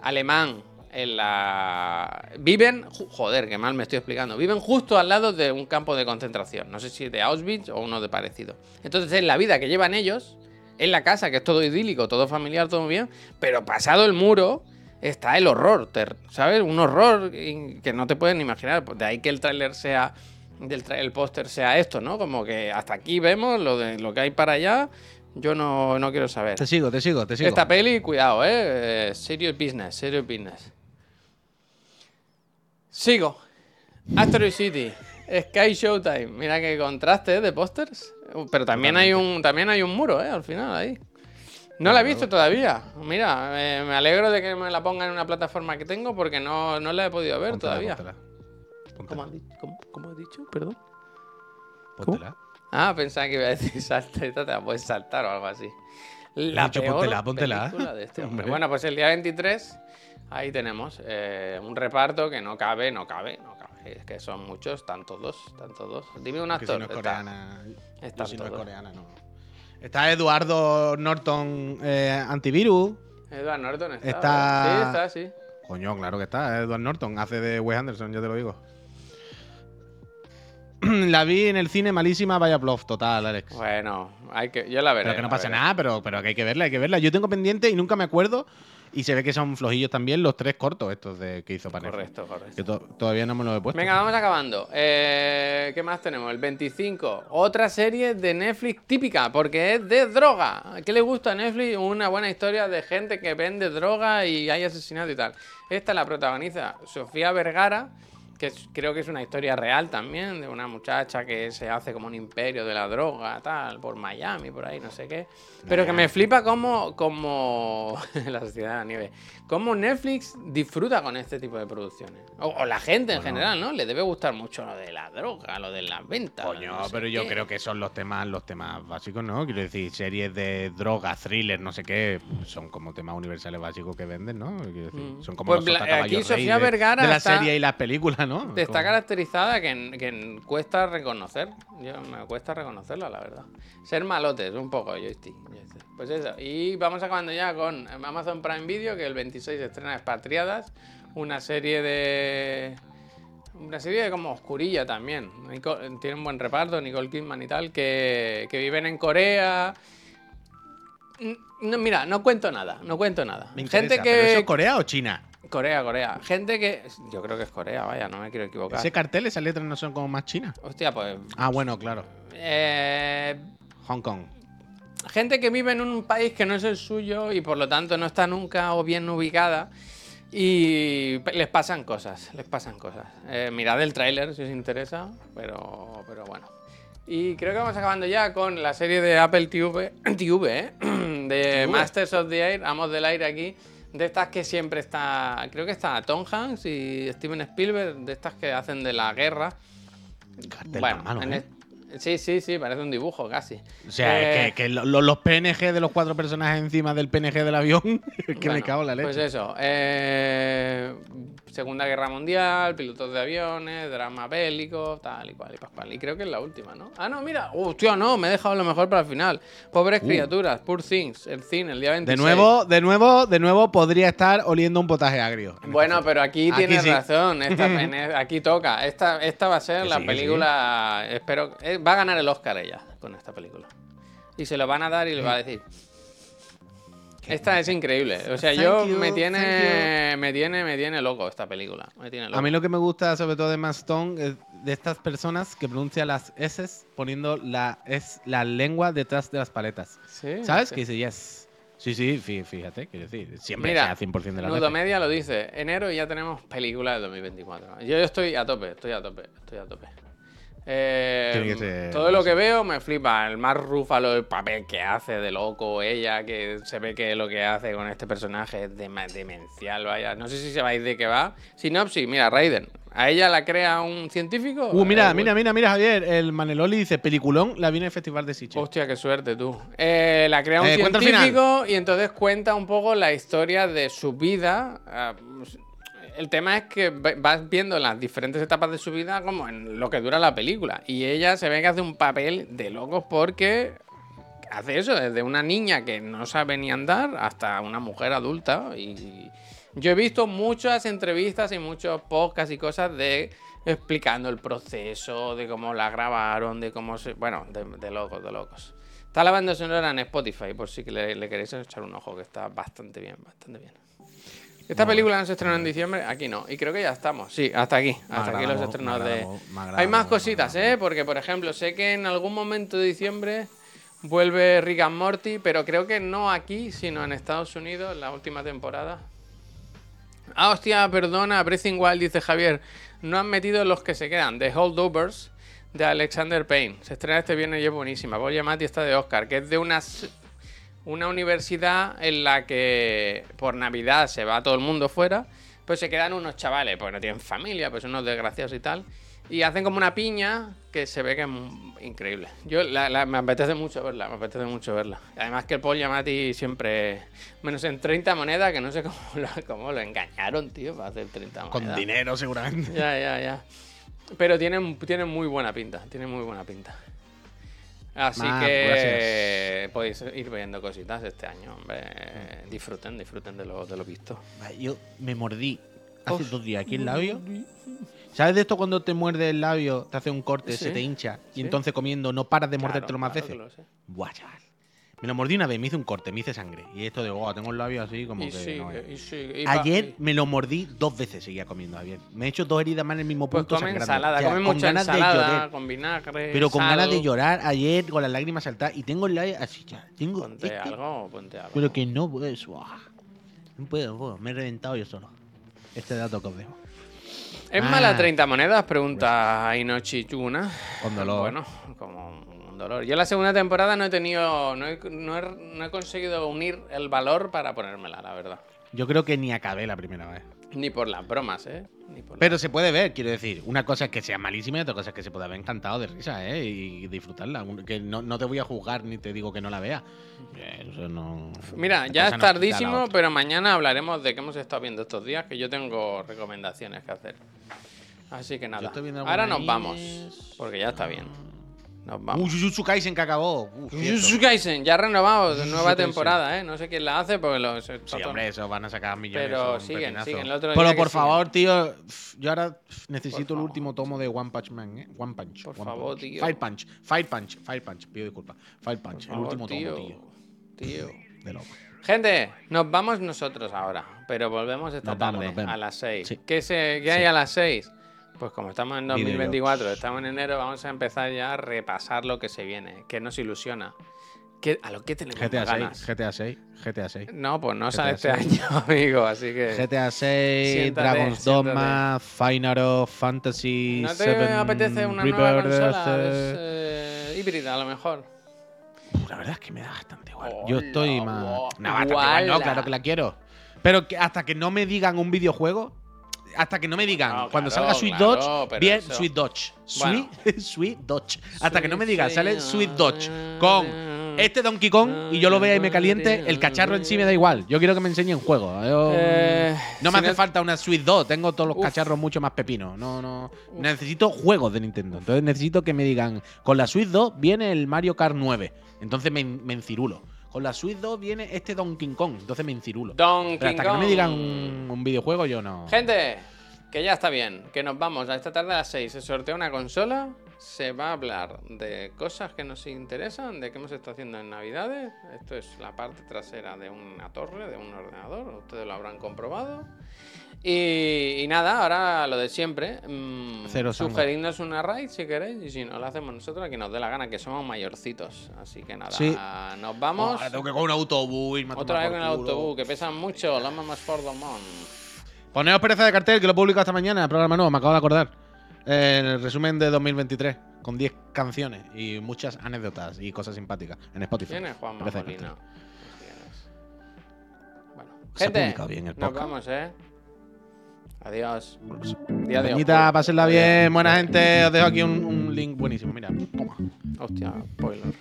alemán en la... Viven... Joder, qué mal me estoy explicando. Viven justo al lado de un campo de concentración. No sé si de Auschwitz o uno de parecido. Entonces es la vida que llevan ellos en la casa, que es todo idílico, todo familiar, todo bien, pero pasado el muro está el horror, ¿sabes? Un horror que no te pueden imaginar. Pues De ahí que el tráiler sea, del el póster sea esto, ¿no? Como que hasta aquí vemos lo de lo que hay para allá. Yo no, no quiero saber. Te sigo, te sigo, te sigo. Esta peli, cuidado, ¿eh? Eh, Serious business, serious business. Sigo. Asteroid City. Sky Showtime. Mira qué contraste ¿eh? de pósters. Uh, Pero también hay un también hay un muro, ¿eh? Al final ahí. No la he visto todavía. Mira, eh, me alegro de que me la pongan en una plataforma que tengo porque no, no la he podido ver Póntela, todavía. póntela. ¿Cómo has, dicho? ¿Cómo- cómo has dicho? Perdón. póntela. Ah, pensaba que iba a decir salta, esta te la puedes saltar o algo así. La dicho, peor póntela, póntela. película de este hombre. Bueno, pues el día 23, ahí tenemos eh, un reparto que no cabe, no cabe, no cabe. Es que son muchos, tantos dos, tantos dos. Dime un Que si actor. no es está- coreana. están yo si no es todos. coreana, no. Está Eduardo Norton eh, Antivirus. Edward Norton está. Está- Sí, está, sí. Coño, claro que está. Edward Norton hace de Wes Anderson, yo te lo digo. la vi en el cine malísima, vaya bluff total, Alex. Bueno, hay que, yo la veré. pero que no pasa veré. nada, pero, pero que hay que verla, hay que verla. Yo tengo pendiente y nunca me acuerdo. Y se ve que son flojillos también los tres cortos estos de, que hizo Netflix. Correcto, correcto. Que to- todavía no me lo he puesto. Venga, vamos acabando. Eh, ¿Qué más tenemos? El 25. Otra serie de Netflix típica, porque es de droga. ¿A qué le gusta a Netflix? Una buena historia de gente que vende droga y hay asesinato y tal. Esta la protagoniza Sofía Vergara, que es- creo que es una historia real también, de una muchacha que se hace como un imperio de la droga, tal, por Miami, por ahí, no sé qué. Pero que me flipa como, como la sociedad de la nieve, cómo Netflix disfruta con este tipo de producciones. O, o la gente en general, ¿no? Le debe gustar mucho lo de la droga, lo de las ventas. Coño, no sé pero yo qué. creo que son los temas, los temas básicos, ¿no? Quiero decir, series de droga, thriller, no sé qué, son como temas universales básicos que venden, ¿no? Quiero decir, Mm. son como Pues los sotacaballos aquí Sofía de, Vergara de la está- serie y las películas, ¿no? Está Como- caracterizada que, que cuesta reconocer. Yo, me cuesta reconocerla, la verdad. Ser malotes, un poco, joystick. joystick. Pues eso. Y vamos acabando ya con Amazon Prime Video, que el 26 estrena Expatriadas. Una serie de. Una serie de como oscurilla también. Nico- tiene un buen reparto, Nicole Kidman y tal, que, que viven en Corea. No, mira, no cuento nada, no cuento nada. Me Gente interesa, ¿pero que. ¿Eso es Corea o China? Corea, Corea. Gente que. Yo creo que es Corea, vaya, no me quiero equivocar. Ese cartel, esas letras no son como más chinas. Hostia, pues. Ah, bueno, claro. eh, Hong Kong. Gente que vive en un país que no es el suyo y por lo tanto no está nunca o bien ubicada. Y les pasan cosas, les pasan cosas. Eh, mirad el tráiler si os interesa, pero, pero bueno. Y creo que vamos acabando ya con la serie de Apple TV, TV ¿eh? de Masters of the Air, Amos del Aire aquí. De estas que siempre está, creo que está Tom Hanks y Steven Spielberg, de estas que hacen de la guerra. Cartel Bueno, malo, en, ¿eh? Sí, sí, sí, parece un dibujo casi. O sea, Eh, es que, que lo- lo- los PNG de los cuatro personajes encima del PNG del avión, que me cago en la leche. Pues eso. eh, Segunda Guerra Mundial, pilotos de aviones, drama bélico, tal y cual y pascual. Y creo que es la última, ¿no? Ah, no, mira. Hostia, no, me he dejado lo mejor para el final. Pobres criaturas, Poor Things, el cine, el día 26. Uh. de nuevo, de nuevo, de nuevo podría estar oliendo un potaje agrio. Bueno, pero aquí, Aquí tienes sí. razón. Esta, aquí toca. Esta, esta va a ser Que la sí, que sí. película. Espero. eh, va a ganar el Oscar ella con esta película. Y se lo van a dar y le va a decir. Esta es increíble. O sea, Thank yo you, me tiene, me tiene, me tiene loco esta película. Me tiene loco. A mí lo que me gusta sobre todo de Matt Stone es de estas personas que pronuncian las S poniendo la, es, la lengua detrás de las paletas. Sí, ¿Sabes? sí. Que dice yes. Sí, sí, fí- fíjate, quiero decir, siempre Mira, sea 100% de la Nudo. Media lo dice. Enero y ya tenemos película de 2024. Yo estoy a tope, estoy a tope, estoy a tope. Eh, ser- todo lo que veo me flipa. El más rúfalo, el papel que hace de loco, ella, que se ve que lo que hace con este personaje es dema- demencial, vaya. No sé si sabéis de qué va. Sinopsis, mira, Raiden. A ella la crea un científico. Uh, mira, Eh, mira, mira, mira, Javier, el Maneloli dice, peliculón, la viene el Festival de Sitges. Hostia, qué suerte tú. Eh, la crea un Eh, científico y entonces cuenta un poco la historia de su vida. El tema es que va- vas viendo las diferentes etapas de su vida como en lo que dura la película. Y ella se ve que hace un papel de locos porque hace eso, desde una niña que no sabe ni andar hasta una mujer adulta. Y yo he visto muchas entrevistas y muchos podcasts y cosas de explicando el proceso, de cómo la grabaron, de cómo se. Bueno, de, de locos, de locos. Está la banda sonora en Spotify, por si le, le queréis echar un ojo, que está bastante bien, bastante bien. Esta película no se estrenó en diciembre, aquí no. Y creo que ya estamos. Sí, hasta aquí. Hasta aquí los estrenos de. Hay más cositas, ¿eh? Porque, por ejemplo, sé que en algún momento de diciembre vuelve Rick and Morty, pero creo que no aquí, sino en Estados Unidos, en la última temporada. Ah, hostia, perdona, Breathing Wild, dice Javier. No han metido los que se quedan, The Holdovers, de Alexander Payne. Se estrena este viernes y es buenísima. Voy a llamar está de Oscar, que es de unas, una universidad en la que por Navidad se va todo el mundo fuera, pues se quedan unos chavales, pues no tienen familia, pues unos desgraciados y tal. Y hacen como una piña que se ve que es increíble. Yo la- la- me apetece mucho verla, me apetece mucho verla. Además que el Paul Giamatti siempre... Menos en 30 monedas, que no sé cómo lo, cómo lo engañaron, tío, para hacer 30 monedas. Con dinero, seguramente. Ya, ya, ya. Pero tienen, tienen muy buena pinta, tienen muy buena pinta. Así que podéis ir viendo cositas este año, hombre. Disfruten, disfruten de lo, de lo visto. Yo me mordí hace Uf. dos días aquí el labio. ¿Sabes de esto cuando te muerde el labio, te hace un corte, Sí. se te hincha y Sí. entonces comiendo no paras de Claro, mordértelo más claro veces? Buah, chaval. Me lo mordí una vez, me hice un corte, me hice sangre. Y esto de, oh, tengo el labio así como Y que. sigue, no veas". y sigue. y pa- Ayer me lo mordí dos veces, seguía comiendo ayer. Me he hecho dos heridas más en el mismo Pues punto. come sangrando. ensalada, O sea, come con mucha ganas de ensalada, llorar. con vinagre. Pero con sal. ganas de llorar ayer con las lágrimas saltadas y tengo el labio así ya. Tengo Ponte este, algo, ponte algo. Pero que no puedes. buah. No puedo, puedo, me he reventado yo solo. Este dato que os dejo. ¿Es Ah. mala 30 monedas? Pregunta Inochi Chuna. Con dolor. Bueno, como dolor. Yo la segunda temporada no he tenido. No he, no he- no he conseguido unir el valor para ponérmela, la verdad. Yo creo que ni acabé la primera vez. Ni por las bromas, ¿eh? Ni por Pero se puede ver, quiero decir. Una cosa es que sea malísima y otra cosa es que se puede haber encantado de risa, ¿eh? Y disfrutarla. Que no, no te voy a juzgar ni te digo que no la veas. Eh, Eso no. Mira, ya es tardísimo, pero mañana hablaremos de qué hemos estado viendo estos días, que yo tengo recomendaciones que hacer. Así que nada. Ahora nos vamos, porque ya está bien. Nos Uh, vamos. Jujutsu Kaisen que acabó. Uh, Jujutsu. Kaisen, ya renovado, nueva Kaisen. temporada, ¿eh? No sé quién la hace, porque lo, se- Sí, hombre, eso van a sacar millones. Pero siguen, siguen, el otro Pero por siguen. favor, tío, pf, yo ahora necesito el último tomo de One Punch Man, ¿eh? One Punch. Por One favor, Punch. tío. Fire Punch, Fire Punch, Fire Punch. Pido disculpas. Fire Punch, Por el favor, último tío, tomo, tío. tío. De loco. Gente, nos vamos nosotros ahora, pero volvemos esta Nos vamos, tarde nos vemos. a las 6. Sí. ¿Qué, se, qué hay Sí. a las 6? Pues como estamos en Videojuegos. 2024, estamos en enero, vamos a empezar ya a repasar lo que se viene, que nos ilusiona. ¿Qué- ¿A lo que tenemos GTA 6, ganas? GTA 6, GTA 6. No, pues no GTA sale este 6. año, amigo, así que... GTA 6, Siéntate, Dragon's. Dogma, Final Fantasy ¿No te 7 apetece una nueva Rebirth, consola eh, Es, híbrida a lo mejor? La verdad es que me da bastante igual. Yo estoy más. guau. No, bastante igual, no, claro que la quiero. Pero que hasta que no me digan un videojuego, hasta que no me digan, No, cuando claro, salga Sweet claro, Dodge, bien, eso- Sweet Dodge. Bueno. Sweet, Sweet Dodge. Hasta que no me digan, sale sweet Dodge con este Donkey Kong y yo lo vea y me caliente, el cacharro en sí me da igual. Yo quiero que me enseñen juego. Yo- Eh, no me hace falta una Sweet 2, tengo todos los Uf. cacharros mucho más pepinos. No, no. Necesito juegos de Nintendo. Entonces necesito que me digan, con la Switch 2 viene el Mario Kart 9. Entonces me, me encirulo. Con la Switch 2 viene este Donkey Kong. Entonces me encirulo. Donkey Pero hasta que no me digan un, un videojuego, yo no. Gente, que ya está bien, que nos vamos. A esta tarde a las 6 se sortea una consola. Se va a hablar de cosas que nos interesan, de qué hemos estado haciendo en Navidades. Esto es la parte trasera de una torre, de un ordenador. Ustedes lo habrán comprobado. Y, y nada, ahora lo de siempre. mm, Cero sangre. sugeridnos una raid si queréis. Y si no, lo hacemos nosotros, aquí nos dé la gana, que somos mayorcitos. Así que nada, Sí. nos vamos. Ahora tengo que coger un autobús y Otra vez con el autobús, que pesan mucho. Las mamás for the mon. Poneos pereza de cartel, que lo he publicado esta mañana, programa nuevo, me acabo de acordar el resumen de 2023 con 10 canciones y muchas anécdotas y cosas simpáticas en Spotify. ¿Quién es Juan Molina? Bueno, gente, Se bien el nos vamos, ¿eh? Adiós. Día de Peñita, pásenla bien, buena gente. Os dejo aquí un, un link buenísimo. Mira, toma. Hostia, spoiler.